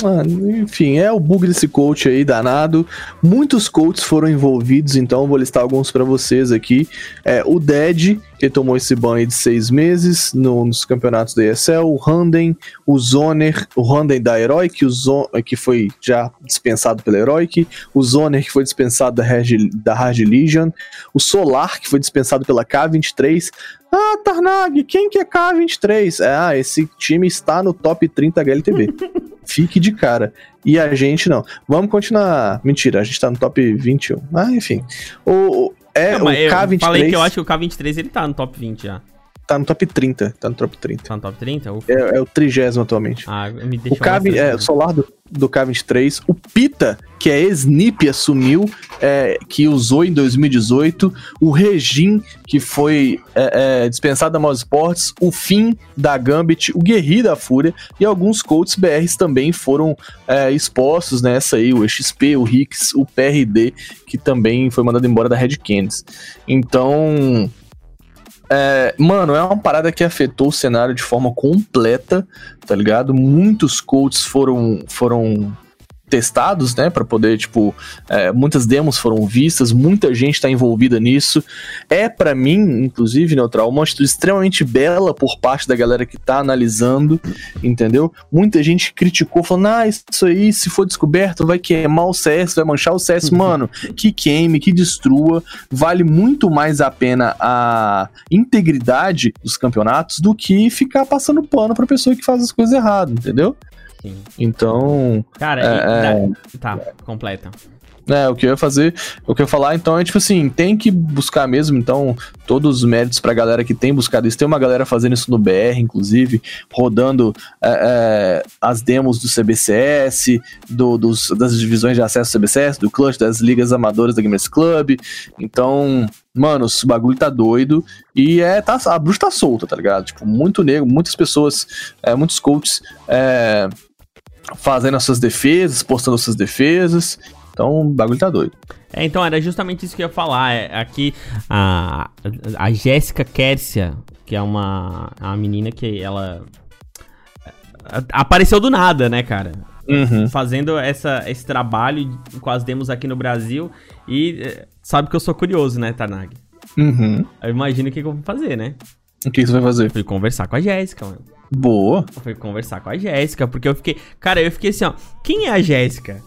Ah, enfim, é o bug desse coach aí danado. Muitos coaches foram envolvidos, então vou listar alguns pra vocês aqui. É, o Dead, que tomou esse ban aí de seis meses no- nos campeonatos da ESL. O Handen, o Zoner, o Handen da Heroic, o Zo- que foi já dispensado pela Heroic. O Zoner, que foi dispensado da da Hard Legion. O Solar, que foi dispensado pela K23. Ah, Tarnag, quem que é K23? Ah, esse time está no top 30 HLTV. Fique de cara. E a gente não. Vamos continuar. Mentira, a gente tá no top 21. Ah, enfim. O, é, Não, o eu K23 falei que eu acho que o K23 ele tá no top 20 já. Tá no top 30. Tá no top 30. Tá no top 30? Ufa. É, é o trigésimo atualmente. Ah, me O é, o tranquilo. solar do, do K23. O Pita, que é ex-NIP, assumiu, é, que usou em 2018. O Regin, que foi é, é, dispensado da Mouse Sports. O Fim da Gambit. O Guerri da Fúria. E alguns coaches BRs também foram é, expostos nessa aí. O XP, o Rix, o PRD, que também foi mandado embora da Red Canids. Então. É, mano, é uma parada que afetou o cenário de forma completa, tá ligado? Muitos coaches foram, foram testados, né, Pra poder, tipo, é, muitas demos foram vistas, muita gente tá envolvida nisso. É pra mim, inclusive, Neutral, uma atitude extremamente bela por parte da galera que tá analisando, entendeu? Muita gente criticou, falando, ah, isso aí, se for descoberto, vai queimar o CS, vai manchar o CS. Mano, que queime, que destrua, vale muito mais a pena a integridade dos campeonatos do que ficar passando pano pra pessoa que faz as coisas erradas, entendeu? Sim. Então, Cara, É, e dá- tá, completa. é, o que eu ia fazer, o que eu ia falar, então, é tipo assim, tem que buscar mesmo, então, todos os méritos pra galera que tem buscado isso. Tem uma galera fazendo isso no BR, inclusive, rodando é, é, as demos do CBCS, do- dos, das divisões de acesso do CBCS, do Clutch, das ligas amadoras da Gamers Club. Então, mano, esse bagulho tá doido e é, tá, a bruxa tá solta, tá ligado? Tipo, muito negro, muitas pessoas, é, muitos coaches é, fazendo as suas defesas, postando as suas defesas. Então, o bagulho tá doido. É, então era justamente isso que eu ia falar. É, aqui a, a Jéssica Kércia, que é uma, uma menina que ela a- apareceu do nada, né, cara? Uhum. Fazendo essa, esse trabalho com as demos aqui no Brasil. E eh, sabe que eu sou curioso, né, Tanag? Uhum. Eu imagino o que, que eu vou fazer, né? O que que você vai fazer? Eu fui conversar com a Jéssica, mano. Boa. Fui conversar com a Jéssica, porque eu fiquei. Cara, eu fiquei assim, ó. Quem é a Jéssica?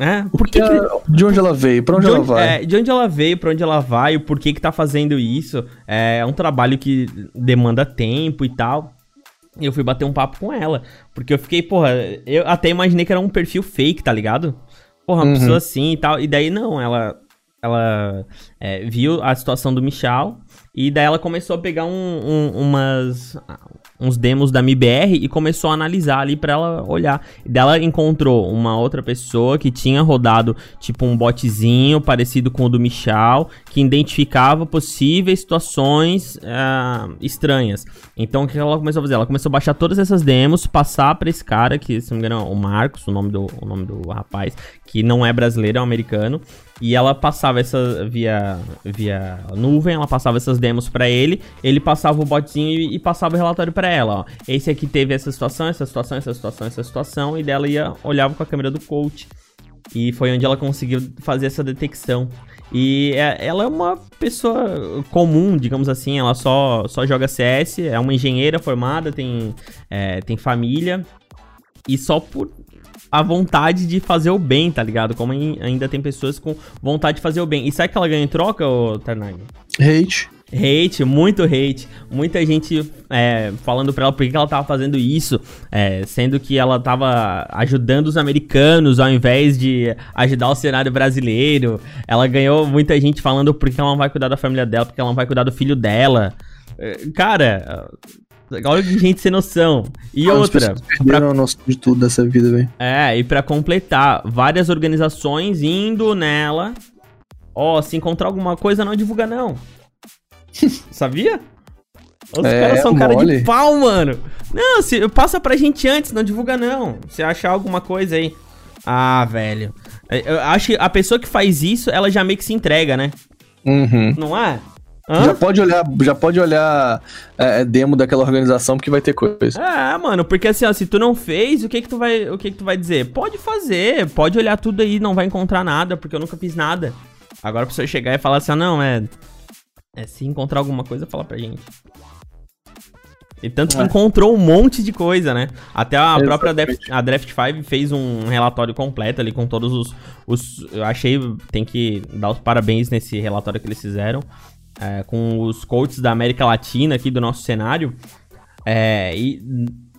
É? Por que, que, De onde ela veio? Pra onde, de ela onde, vai? é, de onde ela veio, pra onde ela vai, o porquê que tá fazendo isso. É um trabalho que demanda tempo e tal. E eu fui bater um papo com ela. Porque eu fiquei, porra, eu até imaginei que era um perfil fake, tá ligado? Porra, uma Uhum. pessoa assim e tal. E daí não, ela. Ela é, viu a situação do Michal. E daí ela começou a pegar um- um- umas, uns demos da MIBR e começou a analisar ali pra ela olhar. E daí ela encontrou uma outra pessoa que tinha rodado tipo um botzinho parecido com o do Michal, que identificava possíveis situações ah, estranhas. Então o que ela começou a fazer? Ela começou a baixar todas essas demos, passar pra esse cara, que se não me engano é o Marcos, o nome do, o nome do rapaz, que não é brasileiro, é um americano. E ela passava essa via via nuvem, ela passava essas demos pra ele, ele passava o botzinho e, e passava o relatório pra ela, ó. Esse aqui teve essa situação, essa situação, essa situação, essa situação e dela ia olhava com a câmera do coach. E foi onde ela conseguiu fazer essa detecção. E é- ela é uma pessoa comum, digamos assim, ela só, só joga CS, é uma engenheira formada, tem, é, tem família, e só por a vontade de fazer o bem, tá ligado? Como ai- ainda tem pessoas com vontade de fazer o bem. E sabe que ela ganha em troca, ô Tarnag? Hate. Hate, muito hate. Muita gente é, falando pra ela por que que ela tava fazendo isso, é, sendo que ela tava ajudando os americanos ao invés de ajudar o cenário brasileiro. Ela ganhou muita gente falando por que ela não vai cuidar da família dela, porque ela não vai cuidar do filho dela. É, Cara, olha que gente sem noção. E As outra, pessoas Perderam a noção de tudo dessa vida, velho. é, e pra completar, várias organizações indo nela. Ó, se encontrar alguma coisa, não divulga não. Sabia? Os É, caras são cara de mole. pau, mano. Não, se, passa pra gente antes, não divulga não. Se achar alguma coisa aí. Ah, velho. É, Eu acho que a pessoa que faz isso, ela já meio que se entrega, né? Uhum. Não é? Hã? Já pode olhar, já pode olhar é, demo daquela organização porque vai ter coisa. É, mano, porque assim, ó, se tu não fez, o que que tu vai, o que que tu vai dizer? Pode fazer, pode olhar tudo aí, não vai encontrar nada, porque eu nunca fiz nada. Agora a pessoa chegar e falar assim, ah, não, é é se encontrar alguma coisa, fala pra gente. E tanto que É. encontrou um monte de coisa, né? Até a própria Draft, Exatamente. a Draft 5 fez um relatório completo ali com todos os, os. Eu achei. Tem que dar os parabéns nesse relatório que eles fizeram. É, com os coaches da América Latina aqui do nosso cenário. É, e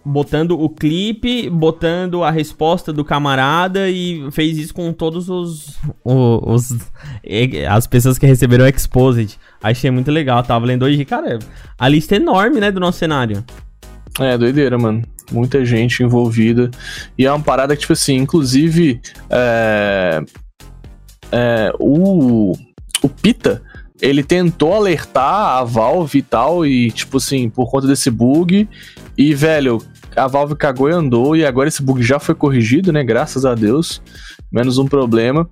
botando o clipe, botando a resposta do camarada e fez isso com todos os, os, e- as pessoas que receberam o Exposed. Achei muito legal, tava lendo hoje, cara, a lista é enorme, né, do nosso cenário. É, doideira, mano. Muita gente envolvida. E é uma parada que, tipo assim, inclusive, é, é, o, o Pita, ele tentou alertar a Valve e tal, e, tipo assim, por conta desse bug. E, velho, a Valve cagou e andou, e agora esse bug já foi corrigido, né? Graças a Deus. Menos um problema.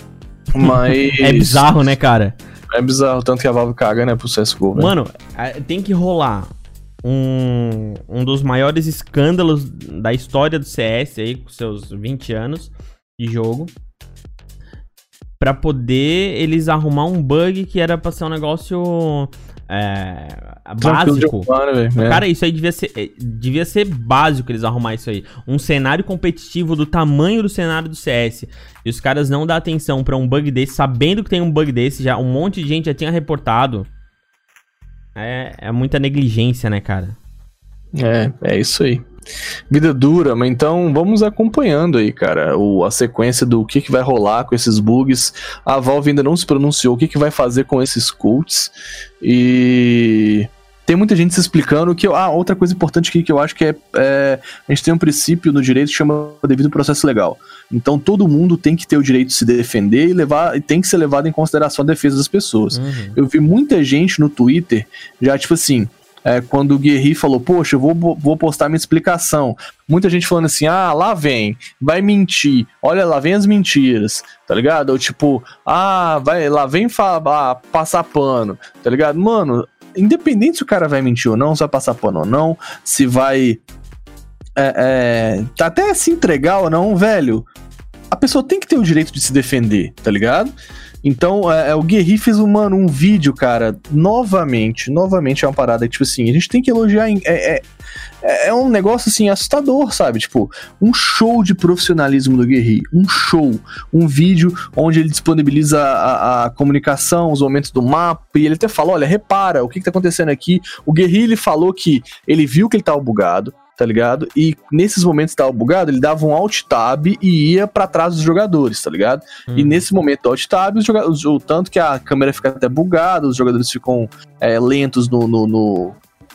Mas. É bizarro, né, cara? É bizarro, tanto que a Valve caga, né, pro CSGO, né? Mano, tem que rolar um, um dos maiores escândalos da história do CS aí, com seus 20 anos de jogo. Pra poder eles arrumar um bug que era pra ser um negócio é, básico. né? É. Cara, isso aí devia ser, eh, devia ser básico eles arrumar isso aí. Um cenário competitivo do tamanho do cenário do CS. E os caras não dão atenção pra um bug desse, sabendo que tem um bug desse, já um monte de gente já tinha reportado. É, é muita negligência, né, cara? É, é isso aí. Vida dura, mas então vamos acompanhando aí, cara, o, a sequência do que, que vai rolar com esses bugs. A Valve ainda não se pronunciou o que, que vai fazer com esses cults. E tem muita gente se explicando que. Ah, outra coisa importante aqui que eu acho que é, é, A gente tem um princípio no direito que chama devido processo legal. Então todo mundo tem que ter o direito de se defender e, levar, e tem que ser levado em consideração a defesa das pessoas. Uhum. Eu vi muita gente no Twitter já, tipo assim, é, quando o Guerri falou, poxa, eu vou, vou postar minha explicação. Muita gente falando assim, ah, lá vem, vai mentir, olha, lá vem as mentiras, tá ligado? Ou tipo, ah, vai, lá vem fa- ah, passar pano, tá ligado? Mano, independente se o cara vai mentir ou não, se vai passar pano ou não, se vai. É, é, tá até se entregar ou não, velho. A pessoa tem que ter o direito de se defender, tá ligado? Então, é, é, o Guerri fez, mano, um vídeo, cara, novamente, novamente é uma parada tipo assim, a gente tem que elogiar, é, é, é um negócio, assim, assustador, sabe? Tipo, um show de profissionalismo do Guerri, um show, um vídeo onde ele disponibiliza a, a- comunicação, os momentos do mapa, e ele até fala, olha, repara, o que que tá acontecendo aqui? O Guerri, ele falou que ele viu que ele tava bugado, tá ligado? E nesses momentos que tava bugado, ele dava um alt tab e ia pra trás dos jogadores, tá ligado? E Uhum. nesse momento do alt tab, os- o tanto que a câmera fica até bugada, os jogadores ficam é, lentos no, no, no-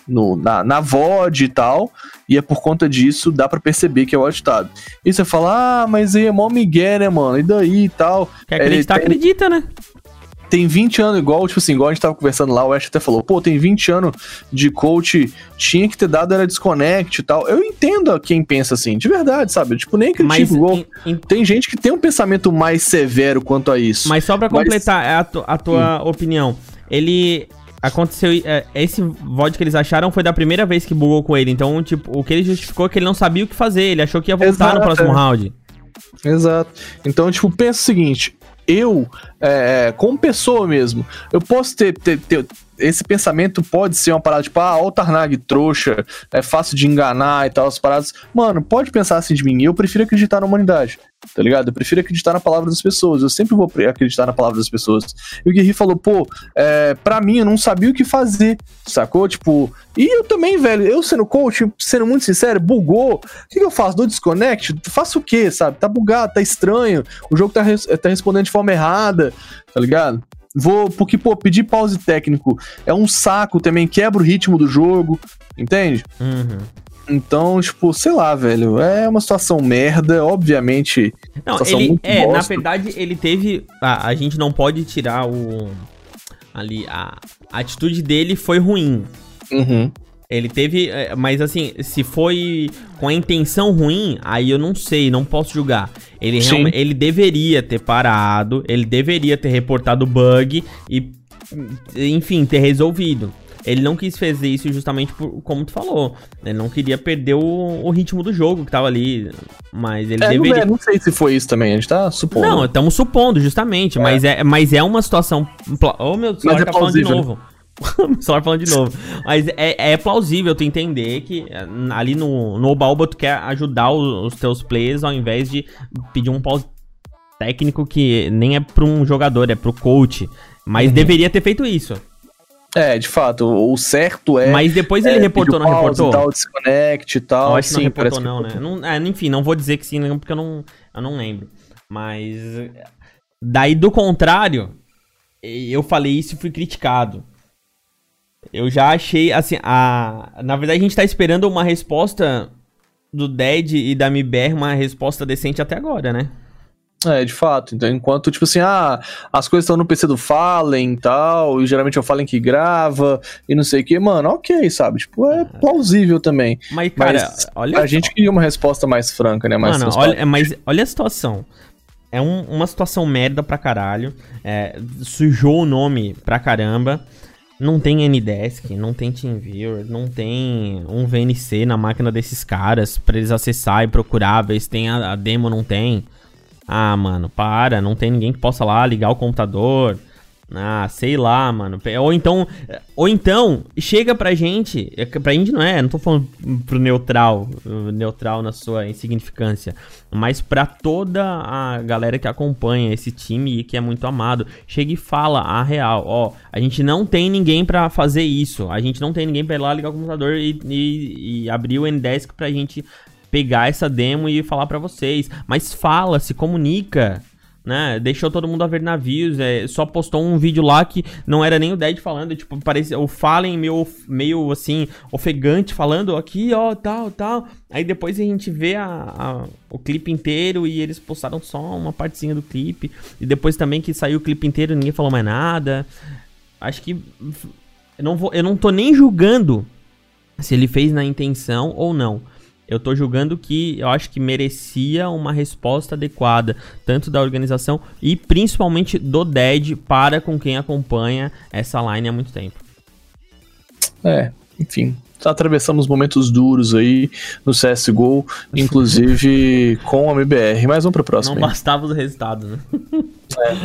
no- na, na VOD e tal, e é por conta disso, dá pra perceber que é o alt tab. E você fala, ah, mas aí é mó migué, né, mano? E daí e tal? Quer acreditar, acredita, né? Tem 20 anos, igual, tipo assim, igual a gente tava conversando lá, o Ash até falou, pô, tem 20 anos de coach, tinha que ter dado era desconnect e tal. Eu entendo quem pensa assim, de verdade, sabe? Tipo, nem critico, Mas, igual. em- em- Tem gente que tem um pensamento mais severo quanto a isso. mas só pra Mas- completar a, tu- a tua opinião, ele aconteceu. é, esse VOD que eles acharam foi da primeira vez que bugou com ele. Então, tipo, o que ele justificou é que ele não sabia o que fazer. Ele achou que ia voltar Exato, no próximo é. round. Exato. Então, tipo, pensa o seguinte: eu, é, como pessoa mesmo, eu posso ter, ter, ter, Esse pensamento pode ser uma parada tipo, ah, o Tarnag trouxa, é fácil de enganar e tal, as paradas. Mano, pode pensar assim de mim. Eu prefiro acreditar na humanidade, tá ligado? Eu prefiro acreditar na palavra das pessoas. Eu sempre vou acreditar na palavra das pessoas. E o Guerri falou, pô, é, pra mim eu não sabia o que fazer, sacou? Tipo, e eu também, velho, eu sendo coach, sendo muito sincero, bugou. O que, que eu faço? Dou desconnect? Faço o quê, sabe? Tá bugado, tá estranho, o jogo tá, res tá respondendo de forma errada, tá ligado? Vou, porque, pô, pedir pause técnico é um saco também, quebra o ritmo do jogo, entende? Uhum. Então, tipo, sei lá, velho, é uma situação merda, obviamente. Não, ele, é, bosta. na verdade, ele teve. A, a gente não pode tirar o. Ali, a, a atitude dele foi ruim. Uhum. Ele teve. É, mas assim, se foi com a intenção ruim, aí eu não sei, não posso julgar. Ele, realmente, ele deveria ter parado, ele deveria ter reportado o bug e, enfim, ter resolvido. Ele não quis fazer isso justamente por, como tu falou. Ele não queria perder o, o ritmo do jogo que tava ali. Mas ele é, deveria. Não, é, não sei se foi isso também, a gente tá supondo. Não, estamos supondo, justamente. É. Mas, é, mas é uma situação. Oh, meu Deus, é tá falando de novo. Só falando de novo. Mas é, é plausível tu entender que eh, ali no, no Obaoba tu quer ajudar os, os teus players ao invés de pedir um pause técnico que nem é pra um jogador, é pro coach. Mas uhum. deveria ter feito isso. É, de fato, o certo é. Mas depois ele é, reportou, não reportou? Tal, desconnect e tal. Eu acho sim, que não reportou, não, né? Não, é, enfim, não vou dizer que sim, porque eu não, eu não lembro. Mas. Daí, do contrário, eu falei isso e fui criticado. Eu já achei, assim, a... na verdade a gente tá esperando uma resposta do Dead e da MBR, uma resposta decente até agora, né? É, de fato. Então, enquanto, tipo assim, ah, as coisas estão no PC do Fallen e tal, e geralmente é o Fallen que grava, e não sei o que, mano, ok, sabe? Tipo, é plausível também. Mas, cara, mas olha. A gente queria uma resposta mais franca, né? Mais mano, olha, mas olha a situação. É um, uma situação merda pra caralho. É, sujou o nome pra caramba. Não tem Ndesk, não tem TeamViewer, não tem um VNC na máquina desses caras pra eles acessar e procurar, ver se tem a, a demo não tem. Ah, mano, para, não tem ninguém que possa lá ligar o computador. Ah, sei lá, mano. Ou então, ou então, chega pra gente, é pra gente não é, não tô falando pro neutral, neutral na sua insignificância, mas pra toda a galera que acompanha esse time e que é muito amado, chega e fala a real, ó, a gente não tem ninguém pra fazer isso, a gente não tem ninguém pra ir lá ligar o computador e, e, e abrir o Ndesk pra gente pegar essa demo e falar pra vocês, mas fala, se comunica, né? Deixou todo mundo a ver navios, é, só postou um vídeo lá que não era nem o Dead falando, tipo, parecia o Fallen meio, meio assim, ofegante, falando aqui, ó, tal, tal. Aí depois a gente vê a, a, o clipe inteiro e eles postaram só uma partezinha do clipe. E depois também que saiu o clipe inteiro ninguém falou mais nada. Acho que. Eu não, vou, eu não tô nem julgando se ele fez na intenção ou não. Eu tô julgando que eu acho que merecia uma resposta adequada, tanto da organização e principalmente do Dead para com quem acompanha essa line há muito tempo. É, enfim, atravessamos momentos duros aí no CSGO, inclusive com a MBR. Mas vamos pro próximo. Não aí. bastava os resultados, né? É.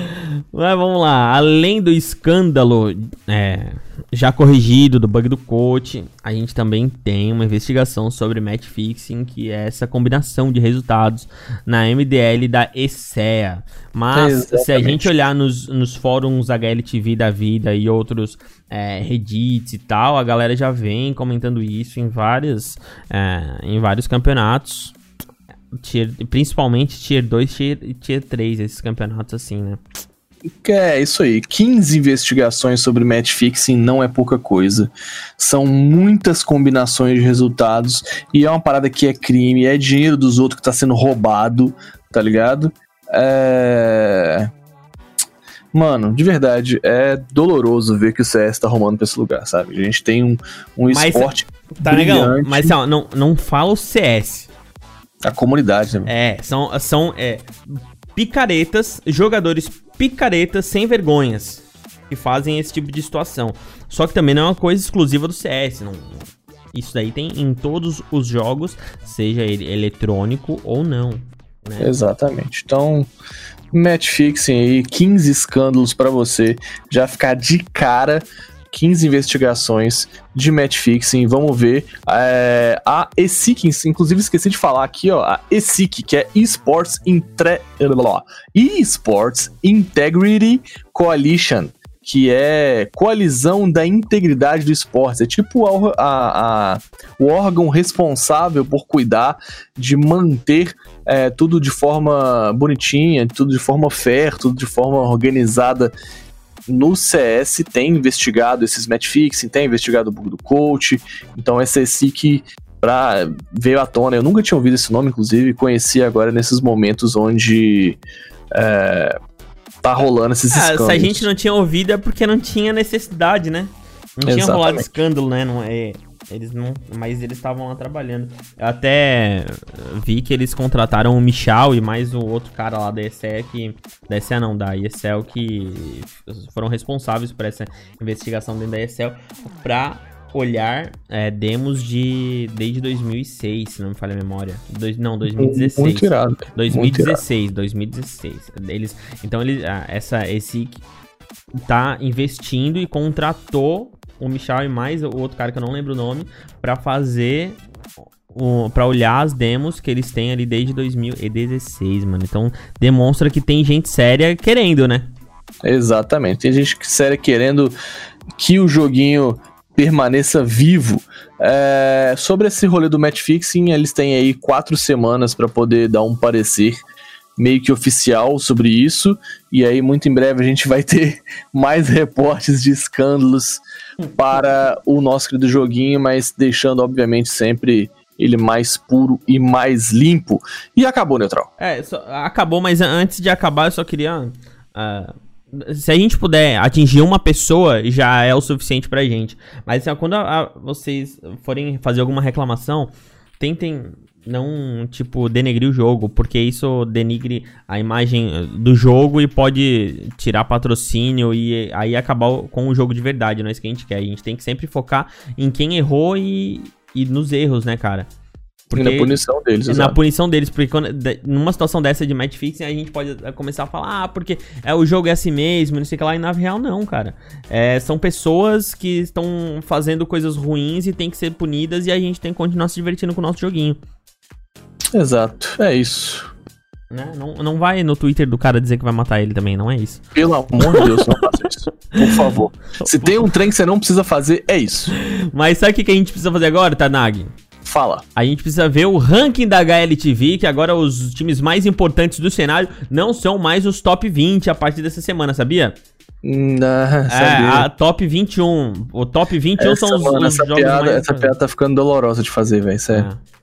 Mas vamos lá, além do escândalo é, já corrigido do bug do coach, a gente também tem uma investigação sobre match fixing, que é essa combinação de resultados na MDL da ESEA. Mas Exatamente. se a gente olhar nos, nos fóruns HLTV da vida e outros é, Reddits e tal, a galera já vem comentando isso em, várias, é, em vários campeonatos. Tier, principalmente Tier 2 Tier, tier 3, esses campeonatos assim, né? É, isso aí. 15 investigações sobre match fixing não é pouca coisa. São muitas combinações de resultados e é uma parada que é crime, é dinheiro dos outros que tá sendo roubado, tá ligado? É. Mano, de verdade, é doloroso ver que o CS tá arrumando pra esse lugar, sabe? A gente tem um, um mas, esporte. Tá legal, mas ó, não, não fala o CS. A comunidade, né? É, são, são é, picaretas, jogadores picaretas sem vergonhas que fazem esse tipo de situação. Só que também não é uma coisa exclusiva do CS. Não, isso daí tem em todos os jogos, seja ele eletrônico ou não. Né? Exatamente. Então, match fixing aí, 15 escândalos pra você já ficar de cara. 15 investigações de match fixing. Vamos ver. É, a ESIC, inclusive esqueci de falar aqui, ó. A ESIC, que é Esports, Intre... Esports Integrity Coalition que é Coalizão da Integridade do Esporte. É tipo a, a, a, o órgão responsável por cuidar de manter é, tudo de forma bonitinha, tudo de forma fair, tudo de forma organizada no CS tem investigado esses match fixing, tem investigado o bug do coach, então essa é que pra, veio à tona, eu nunca tinha ouvido esse nome, inclusive, conheci agora nesses momentos onde é, tá rolando esses ah, escândalos. Se a gente não tinha ouvido é porque não tinha necessidade, né? Não tinha Exatamente. rolado escândalo, né? Não é, eles não, mas eles estavam lá trabalhando. Eu até vi que eles contrataram o Michal e mais o outro cara lá da ESE que da ESE não, da ESL que foram responsáveis por essa investigação dentro da ESL pra olhar é, demos de desde 2006, se não me falha a memória. Dois, não, 2016. Muito irado. 2016, 2016. Eles, então ele, ah, essa, esse tá investindo e contratou o Michel e mais o outro cara que eu não lembro o nome pra fazer o, pra olhar as demos que eles têm ali desde 2016, mano. Então demonstra que tem gente séria querendo, né? Exatamente. Tem gente séria querendo que o joguinho permaneça vivo. É, sobre esse rolê do match fixing, eles têm aí quatro semanas para poder dar um parecer meio que oficial sobre isso. E aí, muito em breve, a gente vai ter mais reportes de escândalos para o nosso querido joguinho, mas deixando, obviamente, sempre ele mais puro e mais limpo. E acabou, Neutral. É, só, acabou, mas antes de acabar, eu só queria. Uh se a gente puder atingir uma pessoa, já é o suficiente pra gente. Mas assim, quando a, a, vocês forem fazer alguma reclamação, tentem não, tipo, denegrir o jogo, porque isso denigre a imagem do jogo e pode tirar patrocínio e aí acabar com o jogo de verdade, não é isso que a gente quer. A gente tem que sempre focar em quem errou e, e nos erros, né, cara? Porque, e na punição deles, Na exatamente. punição deles, porque quando, numa situação dessa de match fixing, a gente pode começar a falar, ah, porque é, o jogo é assim mesmo, não sei o que lá, e na real não, cara. É, são pessoas que estão fazendo coisas ruins e tem que ser punidas e a gente tem que continuar se divertindo com o nosso joguinho. Exato, é isso. Né? Não, não vai no Twitter do cara dizer que vai matar ele também, não é isso. Pelo amor de Deus, não faça isso. Por favor. Se tem um trem que você não precisa fazer, é isso. Mas sabe o que a gente precisa fazer agora, Tanag? Fala. A gente precisa ver o ranking da HLTV, que agora os times mais importantes do cenário não são mais os top 20 a partir dessa semana, sabia? Não, é, a top 21. O top 21 essa, são os, mano, os essa jogos piada, mais... Essa piada tá ficando dolorosa de fazer, velho, sério. É.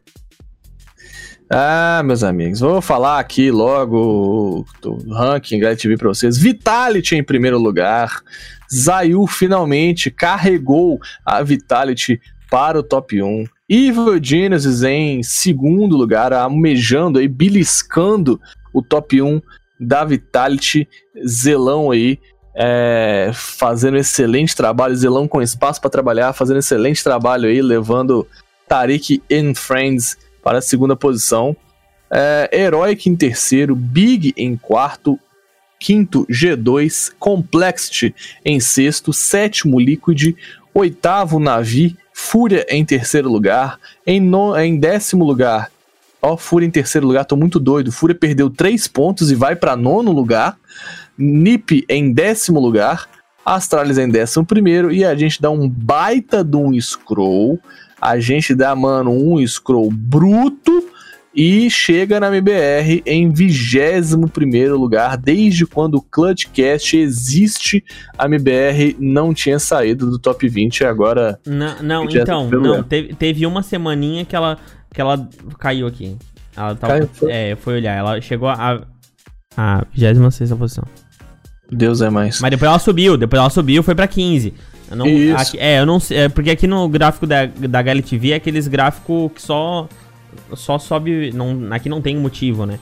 Ah, meus amigos, vou falar aqui logo do ranking HLTV pra vocês. Vitality em primeiro lugar. Zayu finalmente carregou a Vitality para o top 1. Evil Genesis em segundo lugar, almejando aí, beliscando o top 1 da Vitality. Zelão aí, é, fazendo excelente trabalho. Zelão com espaço para trabalhar, fazendo excelente trabalho aí, levando Tariq and Friends para a segunda posição. É, Heroic em terceiro, Big em quarto, quinto G2, Complexity em sexto, sétimo Liquid, oitavo Navi, Fúria em terceiro lugar, em, no, em décimo lugar, ó, Fúria em terceiro lugar, tô muito doido, Fúria perdeu três pontos e vai para nono lugar, Nip em décimo lugar, Astralis em décimo primeiro, e a gente dá um baita de um scroll, a gente dá, mano, um scroll bruto e chega na MBR em 21 lugar. Desde quando o Clutchcast existe, a MBR não tinha saído do top 20 e agora. Não, não então, não, teve, teve uma semaninha que ela, que ela caiu aqui. Ela tava, caiu, foi? É, foi olhar. Ela chegou a, a 26 posição. Deus é mais. Mas depois ela subiu, depois ela subiu foi pra 15. Eu não. Aqui, é, eu não sei. É, porque aqui no gráfico da, da HLTV é aqueles gráficos que só só sobe. Não, aqui não tem motivo, né?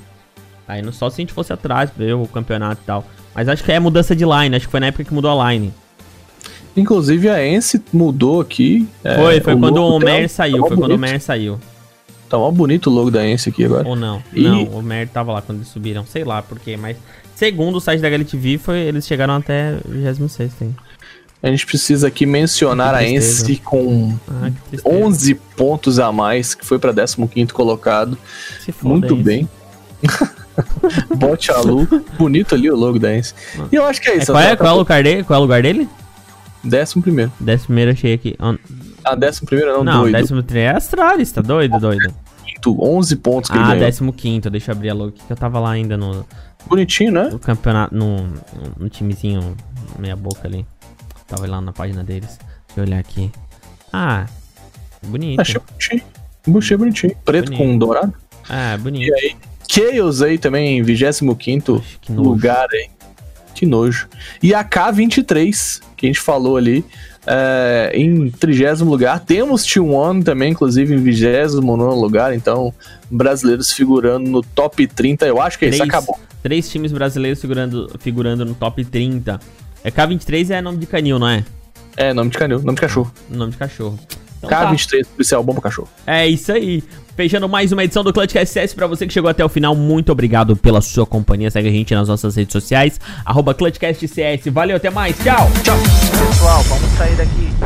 Aí só se a gente fosse atrás pra ver o campeonato e tal. Mas acho que é mudança de line, acho que foi na época que mudou a line. Inclusive a Ence mudou aqui. Foi, é, foi o quando o Homer saiu. Foi bonito. quando o Homer saiu. Tá mó bonito o logo da Ence aqui agora. Ou não? E- Não, o Mer tava lá quando eles subiram. Sei lá por quê, mas. Segundo o site da HLTV, foi, eles chegaram até 26, hein? A gente precisa aqui mencionar a. Ence com Ah, que tristeza. 11 pontos a mais, que foi pra 15º colocado. Muito bem. Bote a Lu. Bonito ali o logo da Ence. E eu acho que é É, isso. qual, é, André. qual, é o lugar dele? qual é o lugar dele? Décimo primeiro. Décimo primeiro achei aqui. Ah, Ah, décimo primeiro não, Não, doido. décimo primeiro é Astralis, tá doido, doido? Quinto, 11 pontos que ele Ah, ganhou. décimo quinto, deixa eu abrir a logo aqui, que eu tava lá ainda no, Bonitinho, né? no campeonato, no, no timezinho meia boca ali. Tava lá na página deles. Deixa eu olhar aqui. Ah, bonito. Achei bonitinho. Achei bonitinho. Preto Bonito. com dourado. Ah, bonito. E aí, Chaos aí também, 25 Acho que nojo. lugar aí. Que nojo. E a K23, que a gente falou ali, é, em 30 lugar. Temos T1 também, inclusive, em 29 lugar. Então, brasileiros figurando no top 30. Eu acho que é isso. Três. Acabou. Três times brasileiros figurando, figurando no top 30. É K23 é nome de canil, não é? É, nome de canil, nome de cachorro. Nome de cachorro. Então tá. K23, policial bom pro cachorro. É isso aí. Fechando mais uma edição do Clutchcast CS pra você que chegou até o final. Muito obrigado pela sua companhia. Segue a gente nas nossas redes sociais. Arroba Clutchcast CS. Valeu, até mais. Tchau. Pessoal, vamos sair daqui.